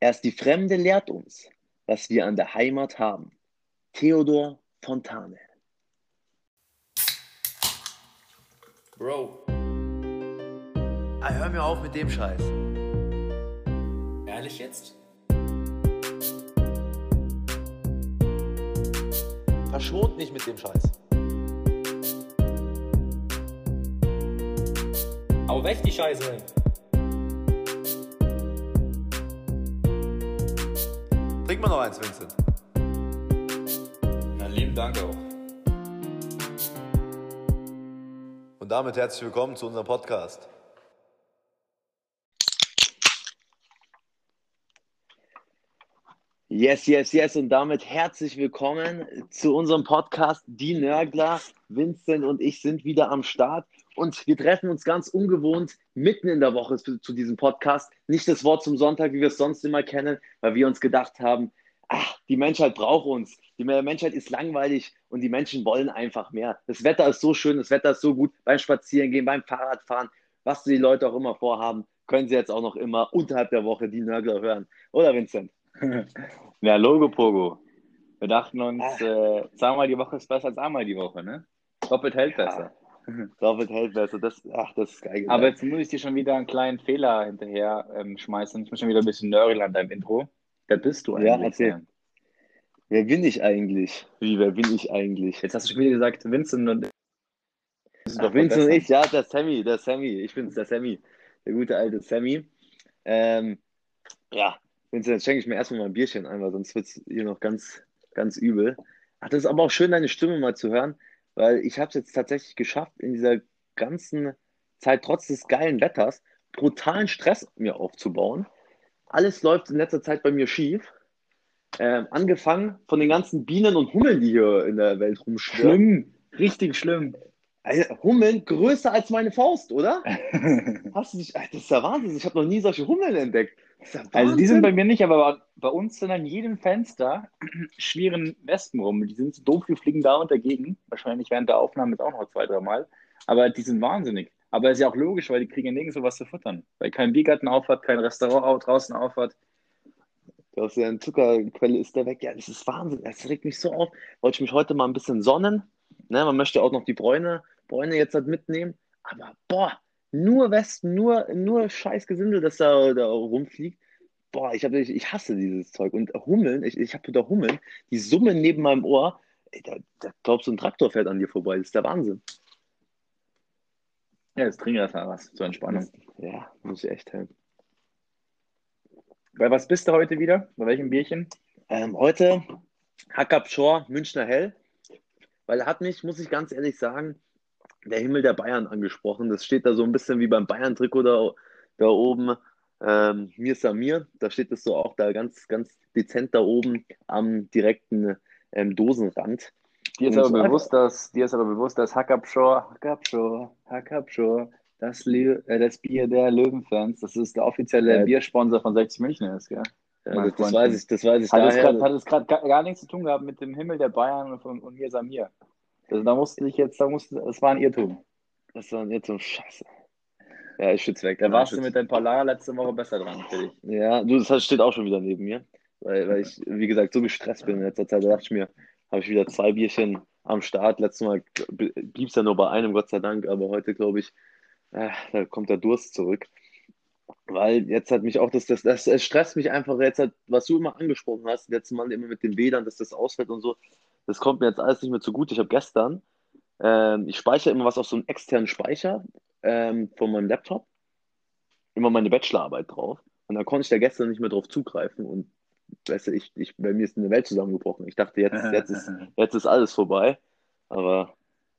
Erst die Fremde lehrt uns, was wir an der Heimat haben. Theodor Fontane. Bro, Ah, hör mir auf mit dem Scheiß. ehrlich jetzt? Verschont nicht mit dem Scheiß. Hau weg die Scheiße! Trink mal noch eins, Vincent. Na, lieben Dank auch. Und damit herzlich willkommen zu unserem Podcast. Yes, yes, yes. Und damit herzlich willkommen zu unserem Podcast. Die Nörgler, Vincent und ich sind wieder am Start. Und wir treffen uns ganz ungewohnt mitten in der Woche zu, zu diesem Podcast. Nicht das Wort zum Sonntag, wie wir es sonst immer kennen, weil wir uns gedacht haben, ach, die Menschheit braucht uns. Die Menschheit ist langweilig und die Menschen wollen einfach mehr. Das Wetter ist so schön, das Wetter ist so gut beim Spazierengehen, beim Fahrradfahren, was die Leute auch immer vorhaben, können sie jetzt auch noch immer unterhalb der Woche die Nörgler hören. Oder Vincent? Ja, Logo Pogo. Wir dachten uns, Ah. äh, zweimal die Woche ist besser als einmal die Woche, ne? Doppelt hält besser. hält besser. Das, ach, das ist geil. Aber jetzt muss ich dir schon wieder einen kleinen Fehler hinterher ähm, schmeißen. Ich muss schon wieder ein bisschen nörgeln an deinem Intro. Wer bist du Ja, eigentlich? erzähl. Sam? wer bin ich eigentlich? Wie, wer bin ich eigentlich? Jetzt hast du schon wieder gesagt, Vincent und das ist Ach, Vincent und ich, ja, der Sammy, der Sammy. Ich bin's, der Sammy. Der gute alte Sammy. Ähm, ja, Vincent, jetzt schenke ich mir erstmal mal ein Bierchen ein, weil sonst wird's hier noch ganz, ganz übel. Ach, das ist aber auch schön, deine Stimme mal zu hören, weil ich habe es jetzt tatsächlich geschafft, in dieser ganzen Zeit, trotz des geilen Wetters, brutalen Stress mir aufzubauen. Alles läuft in letzter Zeit bei mir schief. Ähm, angefangen von den ganzen Bienen und Hummeln, die hier in der Welt rumschwirren. Schlimm, richtig schlimm. Also, Hummeln größer als meine Faust, oder? Hast du? Ach, Das ist ja Wahnsinn. Ich habe noch nie solche Hummeln entdeckt. Also die sind bei mir nicht, aber bei- uns sind an jedem Fenster schweren Wespen rum. Die sind so doof, die fliegen da und dagegen. Wahrscheinlich während der Aufnahme jetzt auch noch zwei, drei Mal. Aber die sind wahnsinnig. Aber ist ja auch logisch, weil die kriegen ja nirgendwo was zu futtern. Weil kein Biergarten aufhat, kein Restaurant au- draußen aufhat. Aus der Zuckerquelle ist der weg. Ja, das ist Wahnsinn. Das regt mich so auf. Wollte ich mich heute mal ein bisschen sonnen. Ne, man möchte auch noch die Bräune, Bräune jetzt halt mitnehmen. Aber boah, nur Wespen, nur, nur scheiß Gesindel, das da, da rumfliegt. Boah, ich, hab, ich, ich hasse dieses Zeug. Und Hummeln, ich, ich habe wieder Hummeln, die summen neben meinem Ohr. Ey, da, da glaubst du, ein Traktor fährt an dir vorbei. Das ist der Wahnsinn. Ja, jetzt trinke ich erstmal was zur Entspannung. Ja, muss ich echt helfen. Bei was bist du heute wieder? Bei welchem Bierchen? Ähm, heute Hackab Shore Münchner Hell, weil er hat mich, muss ich ganz ehrlich sagen, der Himmel der Bayern angesprochen. Das steht da so ein bisschen wie beim Bayern-Trikot da, da oben. Ähm, mir Samir, da steht es so auch da ganz, ganz dezent da oben am direkten ähm, Dosenrand. Dir ist aber so bewusst, dass, dir ist aber bewusst, dass Hackabschor, Hackabschor, Hackabschor, das, äh, das Bier der Löwenfans, das ist der offizielle Ja. Biersponsor von 60 München ist, gell? Ja, das, weiß ich, das weiß ich Hat es daher. es gerade gar, nichts zu tun gehabt mit dem Himmel der Bayern und, und mir Samir. Also da musste ich jetzt, da musste, es war ein Irrtum. das war jetzt so Scheiße. Ja, ich schütze weg. Da Ja, warst ich du mit deinem Polar letzte Woche besser dran, für dich. Ja, du, das steht auch schon wieder neben mir, weil, weil ich, wie gesagt, so gestresst bin in letzter Zeit. Da dachte ich mir, habe ich wieder zwei Bierchen am Start. Letztes Mal blieb es ja nur bei einem, Gott sei Dank, aber heute glaube ich, äh, da kommt der Durst zurück. Weil jetzt hat mich auch das, das, das, es stresst mich einfach jetzt, hat, was du immer angesprochen hast, letztes Mal immer mit den WLAN, dass das ausfällt und so. Das kommt mir jetzt alles nicht mehr zugute. Ich habe gestern, ähm, ich speichere immer was auf so einen externen Speicher ähm, von meinem Laptop, immer meine Bachelorarbeit drauf. Und da konnte ich da gestern nicht mehr drauf zugreifen. Und weißt du, ich, ich, bei mir ist eine Welt zusammengebrochen. Ich dachte, jetzt, jetzt, ist, jetzt ist alles vorbei. Aber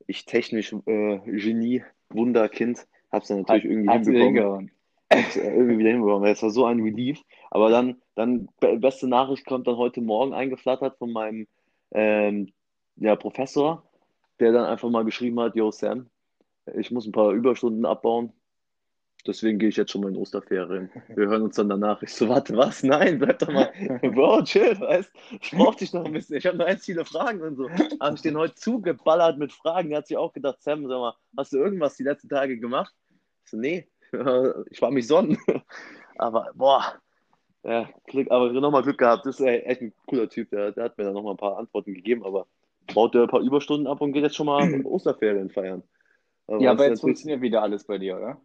ich technisch äh, Genie, Wunderkind, habe es dann natürlich irgendwie Hat's wieder hinbekommen. Hab's irgendwie wieder hinbekommen. Es war so ein Relief. Aber dann, dann be- beste Nachricht kommt dann heute Morgen eingeflattert von meinem ähm, ja, Professor, der dann einfach mal geschrieben hat, Yo Sam, ich muss ein paar Überstunden abbauen. Deswegen gehe ich jetzt schon mal in Osterferien. Wir hören uns dann danach. Ich so, warte, was? Nein, bleib doch mal. Bro, chill, weißt Ich brauch dich noch ein bisschen. Ich habe noch ganz viele Fragen und so. Habe ich den heute zugeballert mit Fragen. Er hat sich auch gedacht, Sam, sag mal, hast du irgendwas die letzten Tage gemacht? Ich so, nee, ich war mich sonnen. Aber, boah, Ja, Glück, aber nochmal Glück gehabt. Das ist ey, echt ein cooler Typ. Der, der hat mir dann nochmal ein paar Antworten gegeben, aber baut der ein paar Überstunden ab und geht jetzt schon mal Osterferien feiern. Aber Ja, aber ist jetzt natürlich- funktioniert wieder alles bei dir, oder?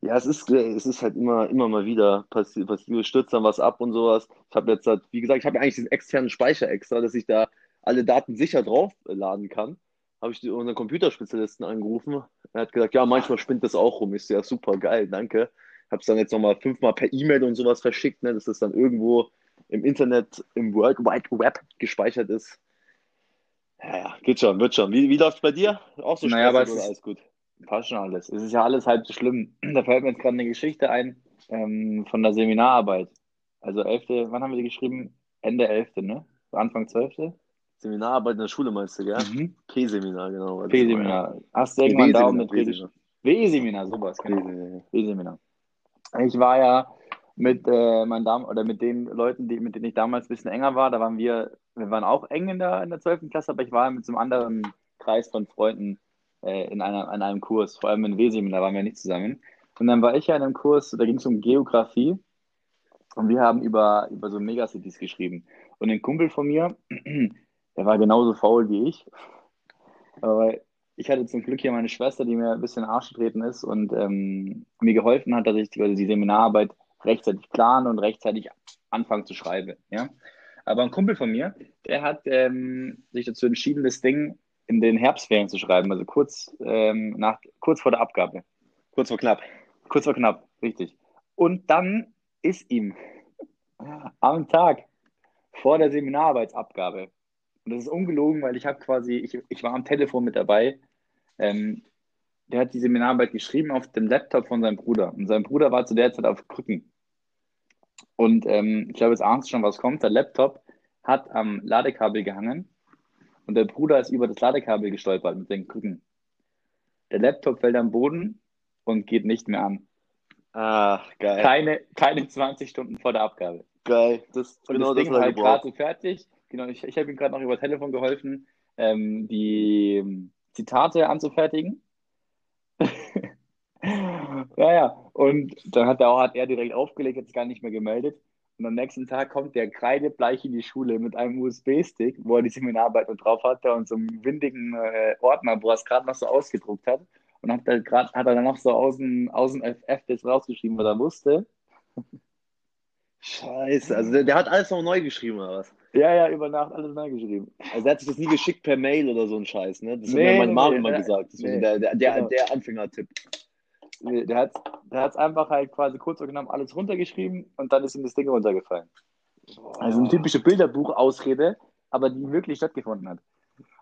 Ja, es ist, äh, es ist halt immer, immer mal wieder passiert, passiert, stürzt dann was ab und sowas. Ich habe jetzt halt, wie gesagt, ich habe ja eigentlich diesen externen Speicher extra, dass ich da alle Daten sicher draufladen kann. Habe ich unseren Computerspezialisten angerufen. Er hat gesagt, ja, manchmal spinnt das auch rum. So, ja, super geil, danke. Habe es dann jetzt nochmal fünfmal per E-Mail und sowas verschickt, ne, dass das dann irgendwo im Internet, im World Wide Web gespeichert ist. Ja, ja, geht schon, wird schon. Wie, wie läuft's bei dir? Auch so Naja, aber es ist- alles gut? Passt schon alles. Es ist ja alles halb so schlimm. Da fällt mir jetzt gerade eine Geschichte ein ähm, von der Seminararbeit. Also 11., wann haben wir die geschrieben? Ende 11., ne? Anfang 12.? Seminararbeit in der Schule meinst du, gell? Mhm. P-Seminar, genau. P-Seminar. Hast du irgendwann. Daumen mit W-Seminar, sowas, genau. B-Seminar. Ich war ja mit äh, meinen Damen oder mit den Leuten, die, mit denen ich damals ein bisschen enger war, da waren wir, wir waren auch eng in der, in der 12. Klasse, aber ich war mit so einem anderen Kreis von Freunden äh, in, einer, in einem Kurs, vor allem in W-Seminar waren wir nicht zusammen. Und dann war ich ja in einem Kurs, da ging es um Geografie und wir haben über, über so Megacities geschrieben. Und ein Kumpel von mir, der war genauso faul wie ich, aber ich hatte zum Glück hier meine Schwester, die mir ein bisschen Arsch getreten ist und ähm, mir geholfen hat, dass ich die, also die Seminararbeit rechtzeitig plane und rechtzeitig anfange zu schreiben. Ja? Aber ein Kumpel von mir, der hat ähm, sich dazu entschieden, das Ding in den Herbstferien zu schreiben, also kurz, ähm, nach, kurz vor der Abgabe. Kurz vor knapp. Kurz vor knapp, richtig. Und dann ist ihm am Tag vor der Seminararbeitsabgabe, und das ist ungelogen, weil ich habe quasi, ich, ich war am Telefon mit dabei, ähm, der hat die Seminararbeit geschrieben auf dem Laptop von seinem Bruder. Und sein Bruder war zu der Zeit auf Krücken. Und ähm, ich glaube, jetzt ahnst du schon, was kommt. Der Laptop hat am Ladekabel gehangen und der Bruder ist über das Ladekabel gestolpert mit den Krücken. Der Laptop fällt am Boden und geht nicht mehr an. Ach, geil. Keine, keine 20 Stunden vor der Abgabe. Geil. Das, Und genau das das Ding hat er halt gerade fertig. Genau, ich, ich habe ihm gerade noch über Telefon geholfen, ähm, die Zitate anzufertigen. ja, ja. Und dann hat er hat er direkt aufgelegt, es gar nicht mehr gemeldet. Und am nächsten Tag kommt der kreidebleich in die Schule mit einem USB-Stick, wo er die Seminararbeit mit drauf hatte und so einem windigen äh, Ordner, wo er es gerade noch so ausgedruckt hat. Und hat, grad, hat er dann noch so aus dem, aus dem FF das rausgeschrieben, was er wusste. Scheiße. Also der, der hat alles noch neu geschrieben, oder was? Ja, ja, über Nacht alles neu geschrieben. Also der hat sich das nie geschickt per Mail oder so ein Scheiß, ne? Das Nee, hat mir meine nee, Mama nee, immer nee. gesagt. Das Nee. der, der, der, Genau. der Anfängertipp. Nee, Der hat der hat's einfach halt quasi kurz und knapp alles runtergeschrieben und dann ist ihm das Ding runtergefallen. Also eine typische Bilderbuchausrede, aber die wirklich stattgefunden hat.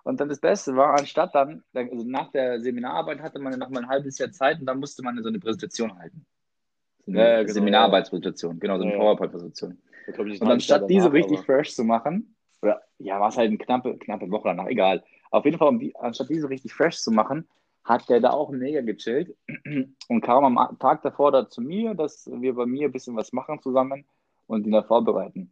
Und dann das Beste war, anstatt dann, also nach der Seminararbeit hatte man noch mal ein halbes Jahr Zeit und dann musste man so eine Präsentation halten. Ja, genau, Seminararbeitspräsentation, genau, so eine Ja. PowerPoint-Präsentation. Und anstatt diese danach, richtig fresh zu machen, oder ja, war es halt eine knappe, knappe Woche danach, egal. Auf jeden Fall, um die, anstatt diese richtig fresh zu machen, hat der da auch mega gechillt und kam am Tag davor da zu mir, dass wir bei mir ein bisschen was machen zusammen und ihn da vorbereiten.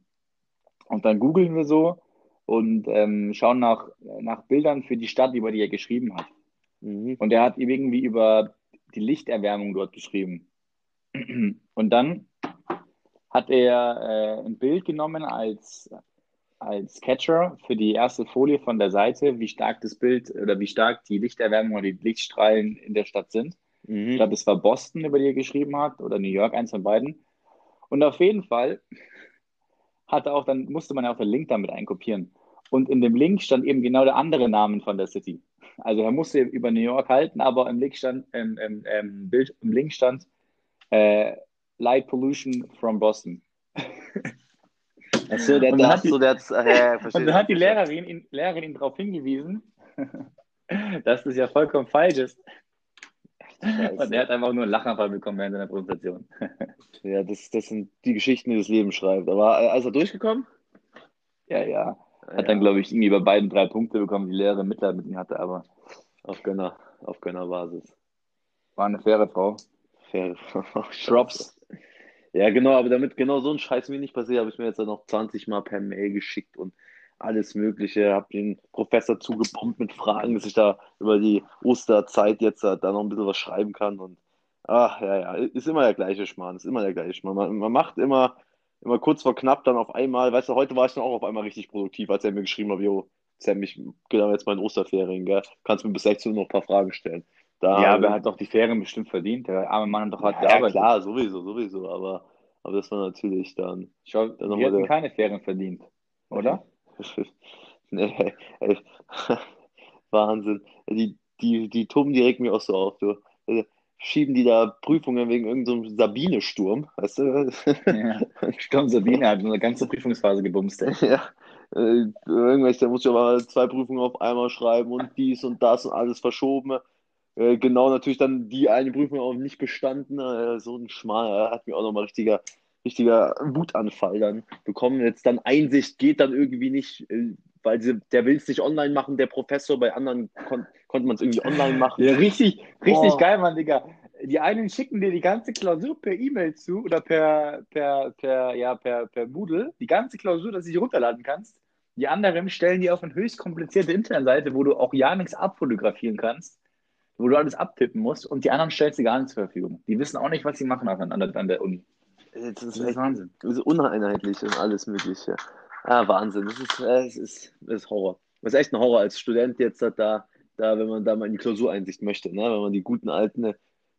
Und dann googeln wir so und ähm, schauen nach, nach Bildern für die Stadt, über die er geschrieben hat. Mhm. Und er hat irgendwie über die Lichterwärmung dort geschrieben. Und dann hat er äh, ein Bild genommen als, als Catcher für die erste Folie von der Seite, wie stark das Bild oder wie stark die Lichterwärmung oder die Lichtstrahlen in der Stadt sind. Ich Mhm. glaube, es war Boston, über die er geschrieben hat, oder New York, eins von beiden. Und auf jeden Fall hatte auch, dann musste man ja auch den Link damit einkopieren. Und in dem Link stand eben genau der andere Name von der City. Also er musste über New York halten, aber im Link stand, ähm, ähm, Bild, im Link stand äh, Light Pollution from Boston. Achso, der Und dann hat die- so, der hat, äh. Und dann hat die Lehrerin ihn, Lehrerin ihn darauf hingewiesen, dass das ja vollkommen falsch ist. Und er hat einfach nur einen Lachanfall bekommen während seiner Präsentation. Ja, das, das sind die Geschichten, die das Leben schreibt. Aber äh, ist er durchgekommen? Ja, ja. Hat dann, glaube ich, irgendwie bei beiden drei Punkte bekommen, die Lehrerin Mitleid mit ihm hatte, aber Auf Gönner, auf Gönnerbasis. war eine faire Frau. Fair. Drops. Ja, genau, aber damit genau so ein Scheiß mir nicht passiert, habe ich mir jetzt noch 20 Mal per Mail geschickt und alles Mögliche. Habe den Professor zugebombt mit Fragen, dass ich da über die Osterzeit jetzt da noch ein bisschen was schreiben kann. Und ach, ja, ja, ist immer der gleiche Schmarrn, ist immer der gleiche Schmarrn. Man, man macht immer immer kurz vor knapp dann auf einmal, weißt du, heute war ich dann auch auf einmal richtig produktiv, als er mir geschrieben hat, jo, Sam, ich genau jetzt mal in Osterferien, gell? Kannst mir bis 16 Uhr noch ein paar Fragen stellen. Da, Ja, aber er hat doch die Ferien bestimmt verdient. Der arme Mann hat doch hart ja, ja, gearbeitet. klar, sowieso, sowieso, aber, aber das war natürlich dann, Ich glaube, wir hätten der- keine Ferien verdient, oder? nee, ey. Wahnsinn. Die, die, die toben direkt mir auch so auf, du. Also, Schieben die da Prüfungen wegen irgendeinem so Sabine-Sturm, weißt du? Ja. Sturm Sabine hat eine ganze Prüfungsphase gebumst. ey. Ja, äh, irgendwelche, da muss ich aber zwei Prüfungen auf einmal schreiben und dies und das und alles verschoben. Äh, genau, natürlich dann die eine Prüfung auch nicht bestanden. Äh, so ein Schmal, äh, hat mir auch nochmal richtiger, richtiger Wutanfall dann bekommen. Jetzt dann Einsicht geht dann irgendwie nicht, äh, weil sie, der will es nicht online machen, der Professor. Bei anderen kon konnte man es irgendwie online machen. Ja, richtig, richtig Boah. geil, Mann, Digga. Die einen schicken dir die ganze Klausur per E-Mail zu oder per, per, per, ja, per, per Moodle, die ganze Klausur, dass du sie runterladen kannst. Die anderen stellen dir auf eine höchst komplizierte Internetseite, wo du auch ja nichts abfotografieren kannst, wo du alles abtippen musst und die anderen stellst du gar nicht zur Verfügung. Die wissen auch nicht, was sie machen an, der, an der Uni. Das ist Das ist echt Wahnsinn. Das ist uneinheitlich und alles Mögliche. Ah, Wahnsinn. Das ist, äh, es ist, das ist Horror. Das ist echt ein Horror als Student jetzt da, da, wenn man da mal in die Klausureinsicht möchte, ne? Wenn man die guten alten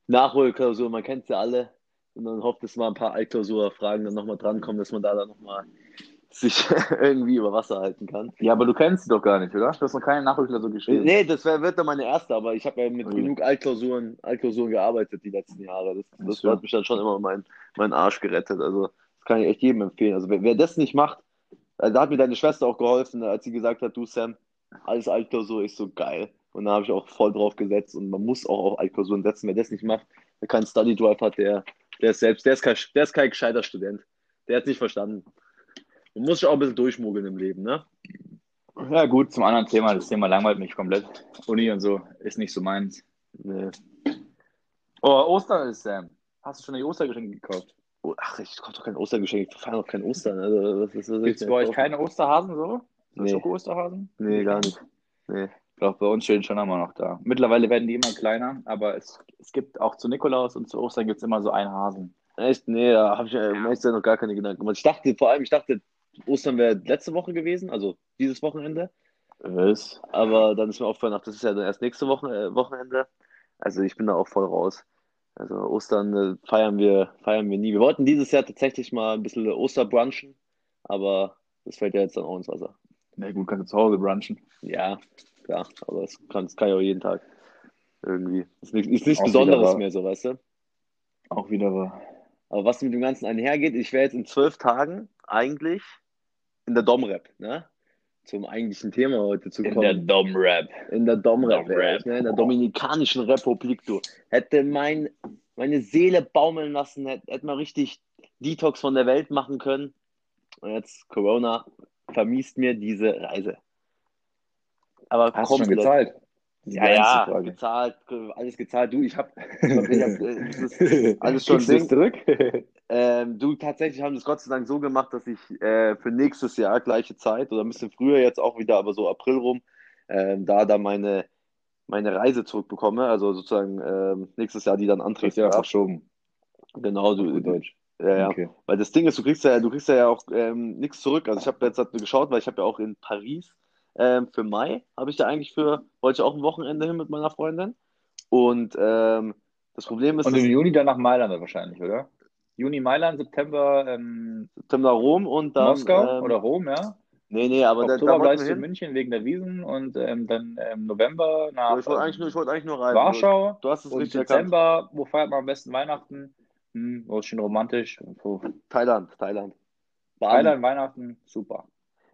Nachholklausuren, man kennt sie alle, und dann hofft, dass mal ein paar Altklausurfragen dann nochmal drankommen, dass man da dann nochmal sich irgendwie über Wasser halten kann. Ja, aber du kennst sie doch gar nicht, oder? Du hast noch keine Nachrückklausur geschrieben. Nee, das wär, wird dann meine erste, aber ich habe ja mit Okay. genug Altklausuren, Altklausuren gearbeitet die letzten Jahre. Das, das so. hat mich dann schon immer meinen meinen Arsch gerettet. Also, das kann ich echt jedem empfehlen. Also, wer, wer das nicht macht, äh, da hat mir deine Schwester auch geholfen, als sie gesagt hat, du Sam, alles Altklausur ist so geil. Und da habe ich auch voll drauf gesetzt und man muss auch auf Altklausuren setzen. Wer das nicht macht, der keinen Study Drive hat, der, der ist selbst, der ist, kein, der ist kein gescheiter Student. Der hat es nicht verstanden. Man muss sich auch ein bisschen durchmogeln im Leben, ne? Ja, gut, zum anderen Thema. Das Thema langweilt mich komplett. Uni und so ist nicht so meins. Nee. Oh, Ostern ist Sam. Hast du schon die Ostergeschenke gekauft? Oh, ach, ich kaufe doch kein Ostergeschenk. Ich feiere noch kein Ostern. Also, was, was, was Gibt es bei euch keine Osterhasen so? So Nee. Schoko-Osterhasen? Nee, gar nicht. Nee. Doch, bei uns stehen schon immer noch da. Mittlerweile werden die immer kleiner, aber es, es gibt auch zu Nikolaus und zu Ostern gibt es immer so einen Hasen. Echt? Nee, da habe ich mir ehrlich zu sein, noch gar keine Gedanken gemacht. Ich dachte, vor allem, ich dachte, Ostern wäre letzte Woche gewesen, also dieses Wochenende. Was? Aber dann ist mir aufgefallen, ach, das ist ja dann erst nächste Woche, äh, Wochenende. Also ich bin da auch voll raus. Also Ostern äh, feiern wir, feiern wir nie. Wir wollten dieses Jahr tatsächlich mal ein bisschen Osterbrunchen, aber das fällt ja jetzt dann auch ins Wasser. Na gut, kannst du zu Hause brunchen. Ja, klar, aber das kann, das kann ich auch jeden Tag. Irgendwie. Ist nichts, ist nichts Besonderes mehr, so, weißt du? Auch wieder wahr. Aber was mit dem Ganzen einhergeht, ich wäre jetzt in zwölf Tagen eigentlich in der Domrep, ne? Zum eigentlichen Thema heute zu In kommen. der Dom-Rap. In der wär ich, ne? in der Dominikanischen Republik, du. Hätte mein, meine Seele baumeln lassen, hätte, hätte man richtig Detox von der Welt machen können. Und jetzt Corona vermiest mir diese Reise. Aber Hast du schon komplett. gezahlt? Ja, ja, Frage. gezahlt, alles gezahlt. Du, ich hab, ich hab, äh, alles schon Ding. zurück? Ähm, du, tatsächlich haben das Gott sei Dank so gemacht, dass ich äh, für nächstes Jahr gleiche Zeit oder ein bisschen früher jetzt auch wieder, aber so April rum, ähm, da dann meine, meine Reise zurückbekomme. Also sozusagen ähm, nächstes Jahr die dann antritt. ja verschoben. Genau, du, Gut Deutsch. ja, ja. Okay. Weil das Ding ist, du kriegst ja, du kriegst ja auch ähm, nichts zurück. Also ich habe jetzt halt geschaut, weil ich habe ja auch in Paris ähm, für Mai, habe ich da eigentlich für, wollte ich auch ein Wochenende hin mit meiner Freundin. Und ähm, das Problem ist, Und im Juni dann nach Mailand wahrscheinlich, oder? Juni Mailand, September ähm, September Rom und dann Moskau ähm, oder Rom, ja? Nee, nee, aber da, Oktober da wollten bleibst du in. München wegen der Wiesen und ähm, dann ähm, November nach Ich wollte eigentlich nur, ich wollte eigentlich nur rein. Warschau Du hast es und richtig erkannt. Dezember, wo feiert man am besten Weihnachten? Hm, oh, ist schön romantisch. Puh. Thailand, Thailand. Thailand, Weihnachten, super.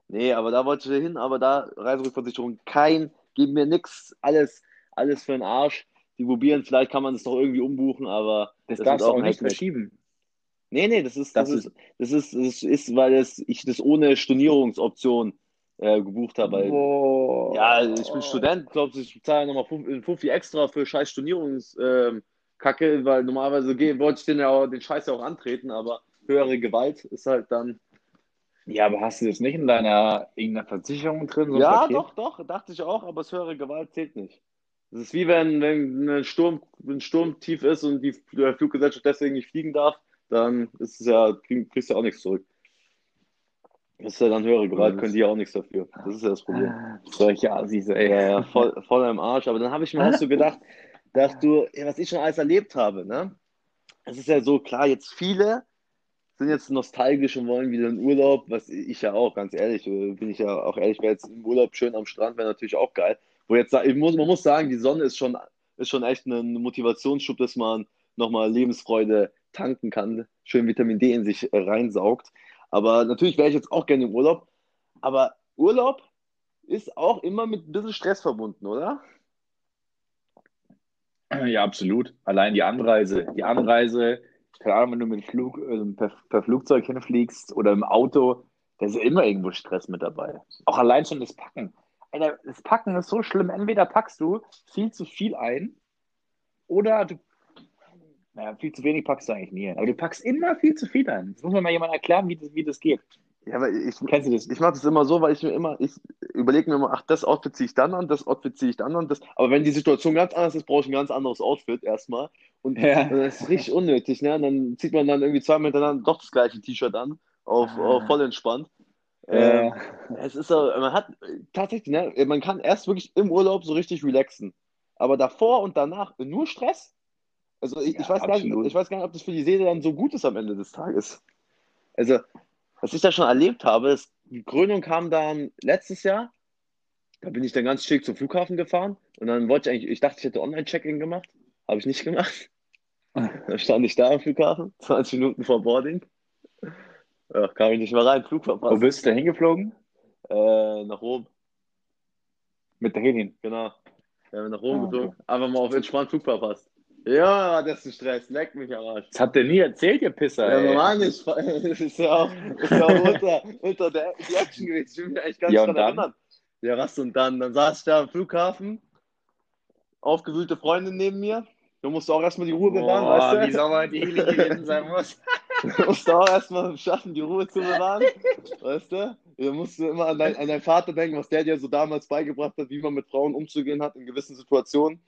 Nee, aber da wollte ich hin, aber da Reiserückversicherung, kein, gib mir nix, alles, alles für den Arsch. Die probieren, vielleicht kann man das doch irgendwie umbuchen, aber Das, das darfst du auch nicht verschieben. Nee, nee, das ist, das, Das ist, das ist, das ist, weil das, ich das ohne Stornierungsoption äh, gebucht habe. Weil, Boah. ja, ich bin Student, glaubst du, ich zahle nochmal 50 extra für scheiß Stornierungskacke, weil normalerweise geh- wollte ich den ja auch, den Scheiß ja auch antreten, aber höhere Gewalt ist halt dann. Ja, aber hast du das nicht in deiner irgendeiner Versicherung drin? so Ja, doch, doch, dachte ich auch, aber das höhere Gewalt zählt nicht. Das ist wie wenn, wenn ein Sturm, ein Sturm tief ist und die Fluggesellschaft deswegen nicht fliegen darf, dann ist es ja, krieg- kriegst du ja auch nichts zurück. Das ist ja dann höhere Gewalt, können die ja auch nichts dafür. Das ist ja das Problem. Solche Assis, ey. Ja, ja, voll, voll im Arsch. Aber dann habe ich mir auch so gedacht, dass du, was ich schon alles erlebt habe, ne? Es ist ja so, klar, jetzt viele sind jetzt nostalgisch und wollen wieder in Urlaub, was ich ja auch, ganz ehrlich, äh, bin ich ja auch ehrlich, wäre jetzt im Urlaub schön am Strand, wäre natürlich auch geil. Wo jetzt, ich muss, man muss sagen, die Sonne ist schon, ist schon echt ein Motivationsschub, dass man nochmal Lebensfreude tanken kann, schön Vitamin D in sich äh, reinsaugt. Aber natürlich wäre ich jetzt auch gerne im Urlaub. Aber Urlaub ist auch immer mit ein bisschen Stress verbunden, oder? Ja, absolut. Allein die Anreise. Die Anreise, keine Ahnung, wenn du mit Flug, äh, per, per Flugzeug hinfliegst oder im Auto, da ist immer irgendwo Stress mit dabei. Auch allein schon das Packen. Alter, das Packen ist so schlimm. Entweder packst du viel zu viel ein oder du. Naja, viel zu wenig packst du eigentlich nie ein. Aber du packst immer viel zu viel ein. Das muss mir mal jemand erklären, wie das, wie das geht. Ja, aber ich, Kennst du das? ich mache das immer so, weil ich mir immer, ich überlege mir immer, ach, das Outfit ziehe ich dann an, das Outfit ziehe ich dann an, das. Aber wenn die Situation ganz anders ist, brauche ich ein ganz anderes Outfit erstmal. Und Ja. das ist richtig unnötig, ne? Und dann zieht man dann irgendwie zweimal hintereinander doch das gleiche T-Shirt an, auf, auf voll entspannt. Ähm, es ist so, man hat tatsächlich, ne, man kann erst wirklich im Urlaub so richtig relaxen. Aber davor und danach nur Stress. Also ich, ich, Ja, weiß gar nicht, ich weiß gar nicht, ob das für die Seele dann so gut ist am Ende des Tages. Also, was ich da schon erlebt habe, ist, die Krönung kam dann letztes Jahr. Da bin ich dann ganz schick zum Flughafen gefahren und dann wollte ich eigentlich, ich dachte, ich hätte Online-Check-In gemacht. Habe ich nicht gemacht. Dann stand ich da am Flughafen, 20 Minuten vor Boarding. Ja, kam ich nicht mehr rein, Flug Wo verpasst. bist du denn hingeflogen? Äh, nach Rom, Mit der hin. genau. Ja, nach Rom Ah, geflogen. Einfach mal auf entspannt Flug verpasst. Ja, das ist ein Stress. Leck mich am Arsch. Das habt ihr nie erzählt, ihr Pisser. Ja, ey. normal nicht. Das ist ja auch, ist ja auch unter, unter der die Action gewesen. Ich will mich eigentlich gar nicht Ja, dann? erinnern. Ja, was und dann? Dann saß ich da am Flughafen, aufgewühlte Freundin neben mir. Du musst auch erstmal die Ruhe bewahren, Boah, weißt du? wie sauberlich gewesen sein muss. Du musst auch erstmal schaffen, die Ruhe zu bewahren. Weißt du? Du musst immer an, dein, an deinen Vater denken, was der dir so damals beigebracht hat, wie man mit Frauen umzugehen hat in gewissen Situationen.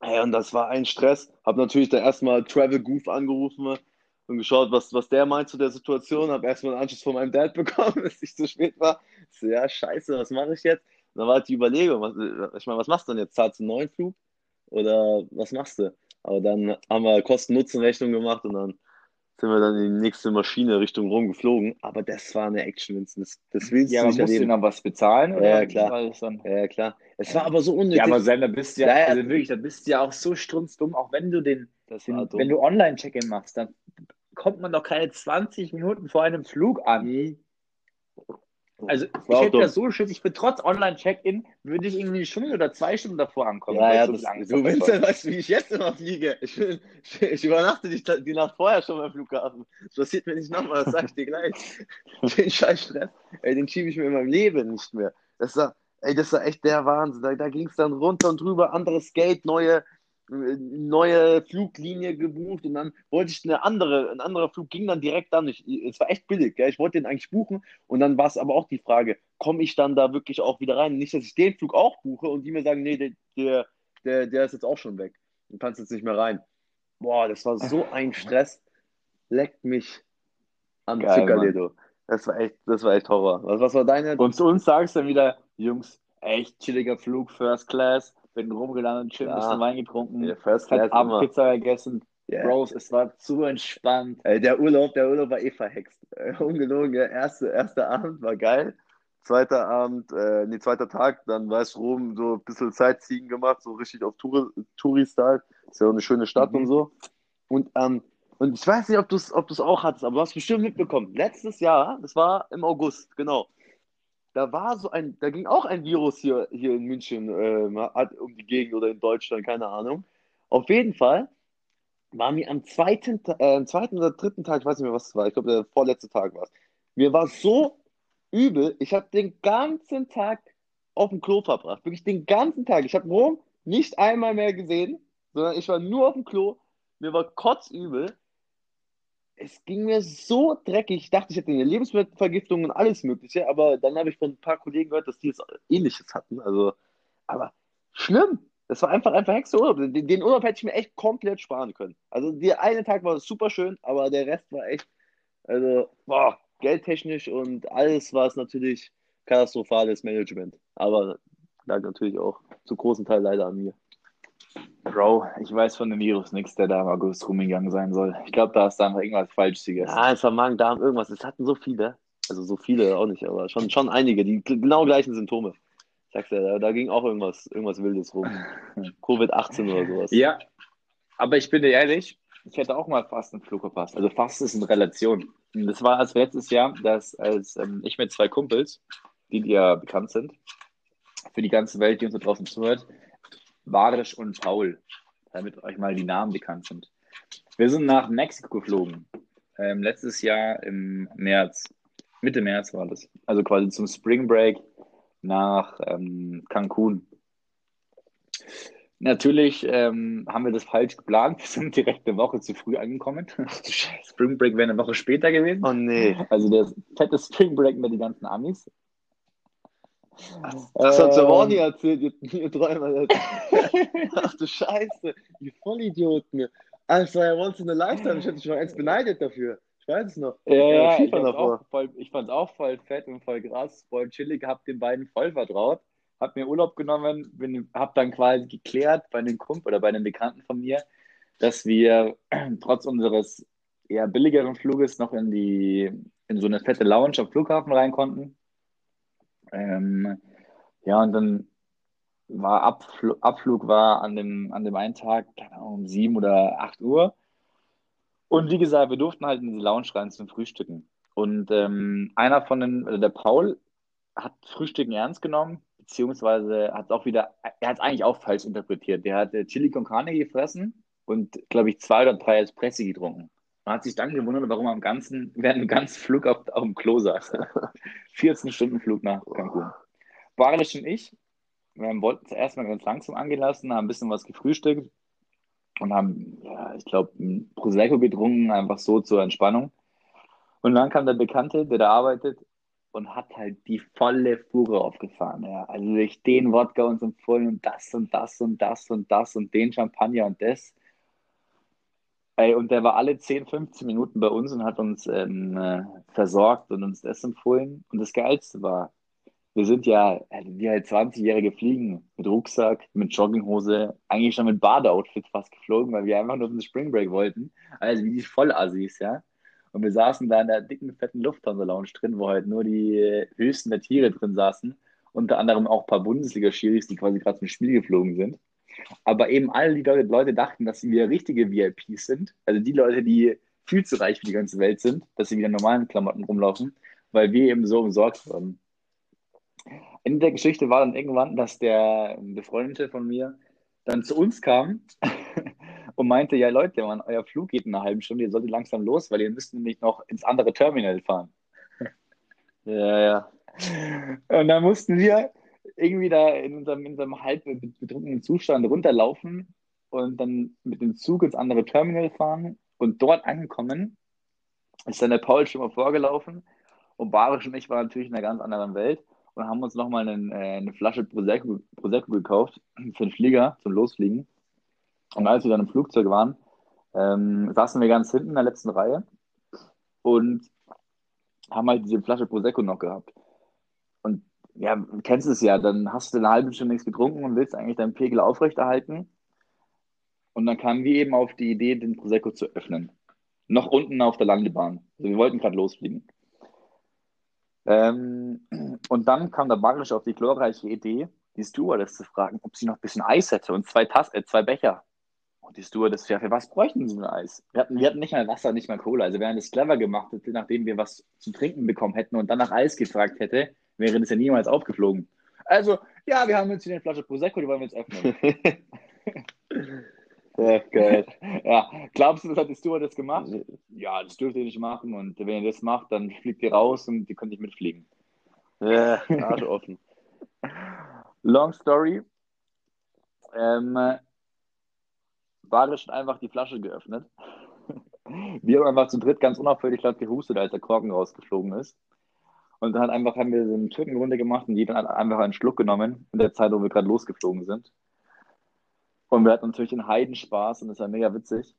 Ey, und das war ein Stress. Hab natürlich da erstmal Travel Goof angerufen und geschaut, was, was der meint zu der Situation. Hab erstmal einen Anschluss von meinem Dad bekommen, dass ich zu spät war. So, ja, scheiße, was mache ich jetzt? Und dann war halt die Überlegung, was, ich meine, was machst du denn jetzt? Zahlst du einen neuen Flug? Oder was machst du? Aber dann haben wir Kosten-Nutzen-Rechnung gemacht und dann sind wir dann in die nächste Maschine Richtung Rom geflogen. Aber das war eine Action, Vincent. Das, das willst Ja, du nicht musst du noch was bezahlen? Oder Ja, klar. dann- Ja, ja, klar. Es war aber so unnötig. Ja, aber Sam, da bist du ja, Ja, ja. also wirklich, da bist du ja auch so strunzdumm, auch wenn du den, das den wenn du Online-Check-In machst, dann kommt man doch keine 20 Minuten vor einem Flug an. Mhm. Also ich hätte dumm. das so Schiss, ich bin trotz Online-Check-In, würde ich irgendwie eine Stunde oder zwei Stunden davor ankommen. Ja, ja, so das, Angst du. Vincent, weißt du, wie ich jetzt immer fliege? Ich, bin, ich, ich übernachte die, die Nacht vorher schon beim Flughafen. Das passiert mir nicht nochmal, das sag ich dir gleich. Den scheiß Stress, ey, den schiebe ich mir in meinem Leben nicht mehr. Das war, ey, das war echt der Wahnsinn. Da, da ging es dann runter und drüber, anderes Geld, neue, neue Fluglinie gebucht und dann wollte ich eine andere, ein anderer Flug ging dann direkt dann. Ich, es war echt billig, gell? ich wollte den eigentlich buchen und dann war es aber auch die Frage, komme ich dann da wirklich auch wieder rein? Nicht, dass ich den Flug auch buche und die mir sagen, nee, der, der, der, der ist jetzt auch schon weg. Du kannst jetzt nicht mehr rein. Boah, das war so ein Stress. Leckt mich am Zuckerledo. Das war echt, das war echt Horror. Was, was war deine? Und zu uns sagst du dann wieder, Jungs, echt chilliger Flug, First Class, bin rumgelandet, chill, ein Ja. bisschen Wein getrunken, Ja, First Class Abend. Pizza gegessen. Ja. Bros, es war zu entspannt. Ey, der Urlaub, der Urlaub war eh verhext. Äh, ungelogen, ja. Erste, erster Abend war geil. Zweiter Abend, äh, nee, zweiter Tag, dann weiß Rom so ein bisschen Sightseeing gemacht, so richtig auf Touri-Style. Ist ja auch eine schöne Stadt Mhm. und so. Und, ähm, und ich weiß nicht, ob du es ob du's auch hattest, aber du hast bestimmt mitbekommen. Letztes Jahr, das war im August, genau. Da war so ein, da ging auch ein Virus hier, hier in München hat- um die Gegend oder in Deutschland, keine Ahnung. Auf jeden Fall war mir am zweiten, äh, am zweiten oder dritten Tag, ich weiß nicht mehr, was es war, ich glaube, der vorletzte Tag war es. Mir war so übel, ich habe den ganzen Tag auf dem Klo verbracht. Wirklich den ganzen Tag. Ich habe Rom nicht einmal mehr gesehen, sondern ich war nur auf dem Klo. Mir war kotzübel. Es ging mir so dreckig. Ich dachte, ich hätte eine Lebensmittelvergiftung und alles Mögliche, aber dann habe ich von ein paar Kollegen gehört, dass die es Ähnliches hatten. Also, aber schlimm. Das war einfach ein verhexter Urlaub. Den, den Urlaub hätte ich mir echt komplett sparen können. Also, der eine Tag war super schön, aber der Rest war echt, also, boah, geldtechnisch und alles war es natürlich katastrophales Management. Aber lag natürlich auch zu großen Teil leider an mir. Bro, ich weiß von dem Virus nichts, der da im August rumgegangen sein soll. Ich glaube, da hast du einfach irgendwas falsch gegessen. Ja, es war Magen-Darm, irgendwas. Es hatten so viele. Also so viele auch nicht, aber schon, schon einige, die genau gleichen Symptome. Ich sag's ja, da, da ging auch irgendwas, irgendwas Wildes rum. Covid-18 oder sowas. Ja, aber ich bin dir ehrlich, ich hätte auch mal fast einen Flug verpasst. Also fast ist in Relation. Das war als letztes Jahr, dass als ähm, ich mit zwei Kumpels, die dir bekannt sind, für die ganze Welt, die uns da draußen zuhört, Barisch und Paul, damit euch mal die Namen bekannt sind. Wir sind nach Mexiko geflogen. Ähm, letztes Jahr im März. Mitte März war das. Also quasi zum Spring Break nach ähm, Cancun. Natürlich ähm, haben wir das falsch geplant. Wir sind direkt eine Woche zu früh angekommen. Spring Break wäre eine Woche später gewesen. Oh nee. Also der fette Spring Break mit den ganzen Amis. Das hat Ähm, Warni erzählt, ihr, ihr Träumer. Ach du Scheiße, ihr Vollidioten. War ja once in a lifetime. Ich hätte dich noch eins beneidet dafür. Ich weiß es noch. Ja, ja, ich fand's, davor. auch voll, ich fand's auch voll fett und voll krass, voll chillig, hab den beiden voll vertraut, hab mir Urlaub genommen, bin, hab dann quasi geklärt bei einem Kumpel oder bei einem Bekannten von mir, dass wir trotz unseres eher billigeren Fluges noch in die, in so eine fette Lounge am Flughafen rein konnten. Ähm, ja, und dann war Abflug, Abflug war an dem, an dem einen Tag, um sieben oder acht Uhr. Und wie gesagt, wir durften halt in diese Lounge rein zum Frühstücken. Und ähm, einer von den, also der Paul, hat Frühstücken ernst genommen, beziehungsweise hat auch wieder, er hat es eigentlich auch falsch interpretiert. Der hat äh, Chili con Carne gefressen und, glaube ich, zwei oder drei Espressi getrunken. Man hat sich dann gewundert, warum am ganzen, während dem ganzen Flug auf, auf dem Klo saß. 14 Stunden Flug nach Cancun. Barisch und ich, wir haben- wollten zuerst mal ganz langsam angelassen, haben ein bisschen was gefrühstückt und haben, ja, ich glaube, ein Prosecco getrunken, einfach so zur Entspannung. Und dann kam der Bekannte, der da arbeitet, und hat halt die volle Fuhre aufgefahren. Ja. Also durch den Wodka uns empfohlen und das und das und das und das und den Champagner und das. Ey, und der war alle 10, 15 Minuten bei uns und hat uns ähm, äh, versorgt und uns das empfohlen. Und das Geilste war, wir sind ja, also wir halt 20-Jährige fliegen mit Rucksack, mit Jogginghose, eigentlich schon mit Badeoutfit fast geflogen, weil wir einfach nur auf den Spring Break wollten. Also wie die Vollassis, ja. Und wir saßen da in der dicken, fetten Lufthansa-Lounge drin, wo halt nur die äh, höchsten der Tiere drin saßen. Unter anderem auch ein paar Bundesliga-Schiris, die quasi gerade zum Spiel geflogen sind. Aber eben all die Leute, Leute dachten, dass sie wieder richtige VIPs sind. Also die Leute, die viel zu reich für die ganze Welt sind, dass sie wieder in normalen Klamotten rumlaufen, weil wir eben so umsorgt wurden. Ende der Geschichte war dann irgendwann, dass der Befreundete von mir dann zu uns kam und meinte, ja Leute, Mann, euer Flug geht in einer halben Stunde, ihr solltet langsam los, weil ihr müsst nämlich noch ins andere Terminal fahren. Ja, ja. Und dann mussten wir irgendwie da in unserem, in unserem halb betrunkenen Zustand runterlaufen und dann mit dem Zug ins andere Terminal fahren und dort angekommen ist dann der Paul schon mal vorgelaufen und Barisch und ich waren natürlich in einer ganz anderen Welt und haben uns nochmal einen, äh, eine Flasche Prosecco, Prosecco gekauft für den Flieger, zum Losfliegen. Und als wir dann im Flugzeug waren, ähm, saßen wir ganz hinten in der letzten Reihe und haben halt diese Flasche Prosecco noch gehabt. Und ja, du kennst es ja, dann hast du eine halbe Stunde nichts getrunken und willst eigentlich deinen Pegel aufrechterhalten. Und dann kamen wir eben auf die Idee, den Prosecco zu öffnen. Noch unten auf der Landebahn. Also wir wollten gerade losfliegen. Ähm, und dann kam der Barisch auf die glorreiche Idee, die Stewardess zu fragen, ob sie noch ein bisschen Eis hätte und zwei, Tass äh, zwei Becher. Und die Stewardess, ja, für was bräuchten sie nur Eis? Wir hatten, wir hatten nicht mal Wasser, nicht mal Cola. Also wären das clever gemacht nachdem wir was zu trinken bekommen hätten und dann nach Eis gefragt hätte, wäre das ja niemals aufgeflogen. Also, ja, wir haben jetzt hier eine Flasche Prosecco, die wollen wir jetzt öffnen. ja, geil. Ja, glaubst du, das hat die Stewardess gemacht? Ja, das dürft ihr nicht machen. Und wenn ihr das macht, dann fliegt ihr raus und ihr könnt nicht mitfliegen. Ja, Arsch offen. Long story. Ähm, Barisch hat einfach die Flasche geöffnet. Wir haben einfach zu dritt ganz unauffällig laut gehustet, als der Korken rausgeflogen ist. Und dann einfach, haben wir so eine Türkenrunde gemacht und jeder hat einfach einen Schluck genommen in der Zeit, wo wir gerade losgeflogen sind. Und wir hatten natürlich einen Heidenspaß und das war mega witzig.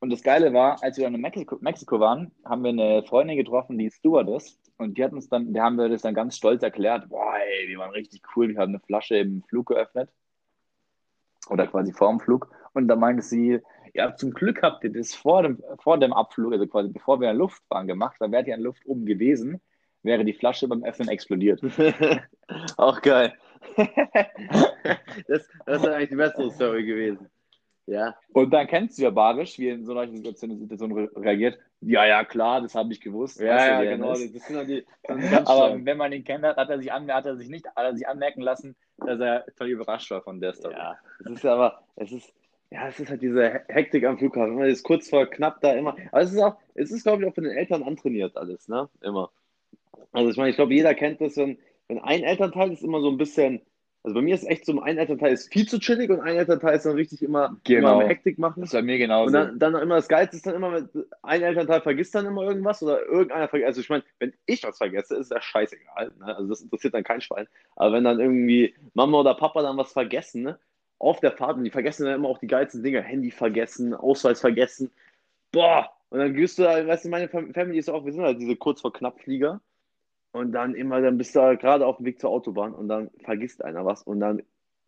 Und das Geile war, als wir dann in Mexiko, Mexiko waren, haben wir eine Freundin getroffen, die ist Stewardess. Und die hat uns dann, der haben wir das dann ganz stolz erklärt. Boah, ey, wir waren richtig cool. Wir haben eine Flasche im Flug geöffnet. Oder quasi vor dem Flug. Und da meinte sie, ja, zum Glück habt ihr das vor dem, vor dem Abflug, also quasi bevor wir in Luft waren, gemacht. Da wärt ihr in Luft oben gewesen, wäre die Flasche beim Öffnen explodiert. Auch geil. das, das ist eigentlich die bessere Story gewesen. Ja. Und dann kennst du ja Barisch, wie er in so einer Situation, Situation re- reagiert. Ja, ja, klar, das habe ich gewusst. Ja, Weißt du, ja, genau. Das sind die, das sind ganz Aber stark. wenn man ihn kennt, hat, hat er sich, an, hat er sich nicht hat er sich anmerken lassen, dass er toll überrascht war von der Story. Ja, es ist aber, es ist, ja, es ist halt diese He- Hektik am Flughafen. Man ist kurz vor knapp da immer. Aber es ist auch, es ist, glaube ich, auch von den Eltern antrainiert alles, ne? Immer. Also ich meine, ich glaube, jeder kennt das, wenn, wenn ein Elternteil ist immer so ein bisschen, also bei mir ist echt so, ein Elternteil ist viel zu chillig und ein Elternteil ist dann richtig immer, Genau. immer Hektik machen. Das ist bei mir genauso. Und dann, dann immer das Geilste ist dann immer, ein Elternteil vergisst dann immer irgendwas oder irgendeiner vergisst. Also ich meine, wenn ich was vergesse, ist das scheißegal. Ne? Also das interessiert dann kein Schwein. Aber wenn dann irgendwie Mama oder Papa dann was vergessen, ne? auf der Fahrt, und die vergessen dann immer auch die geilsten Dinge, Handy vergessen, Ausweis vergessen. Boah! Und dann gehst du da, weißt du, meine Fam- Family ist auch, wir sind halt diese kurz vor knapp Flieger. Und dann immer, dann bist du da gerade auf dem Weg zur Autobahn und dann vergisst einer was und dann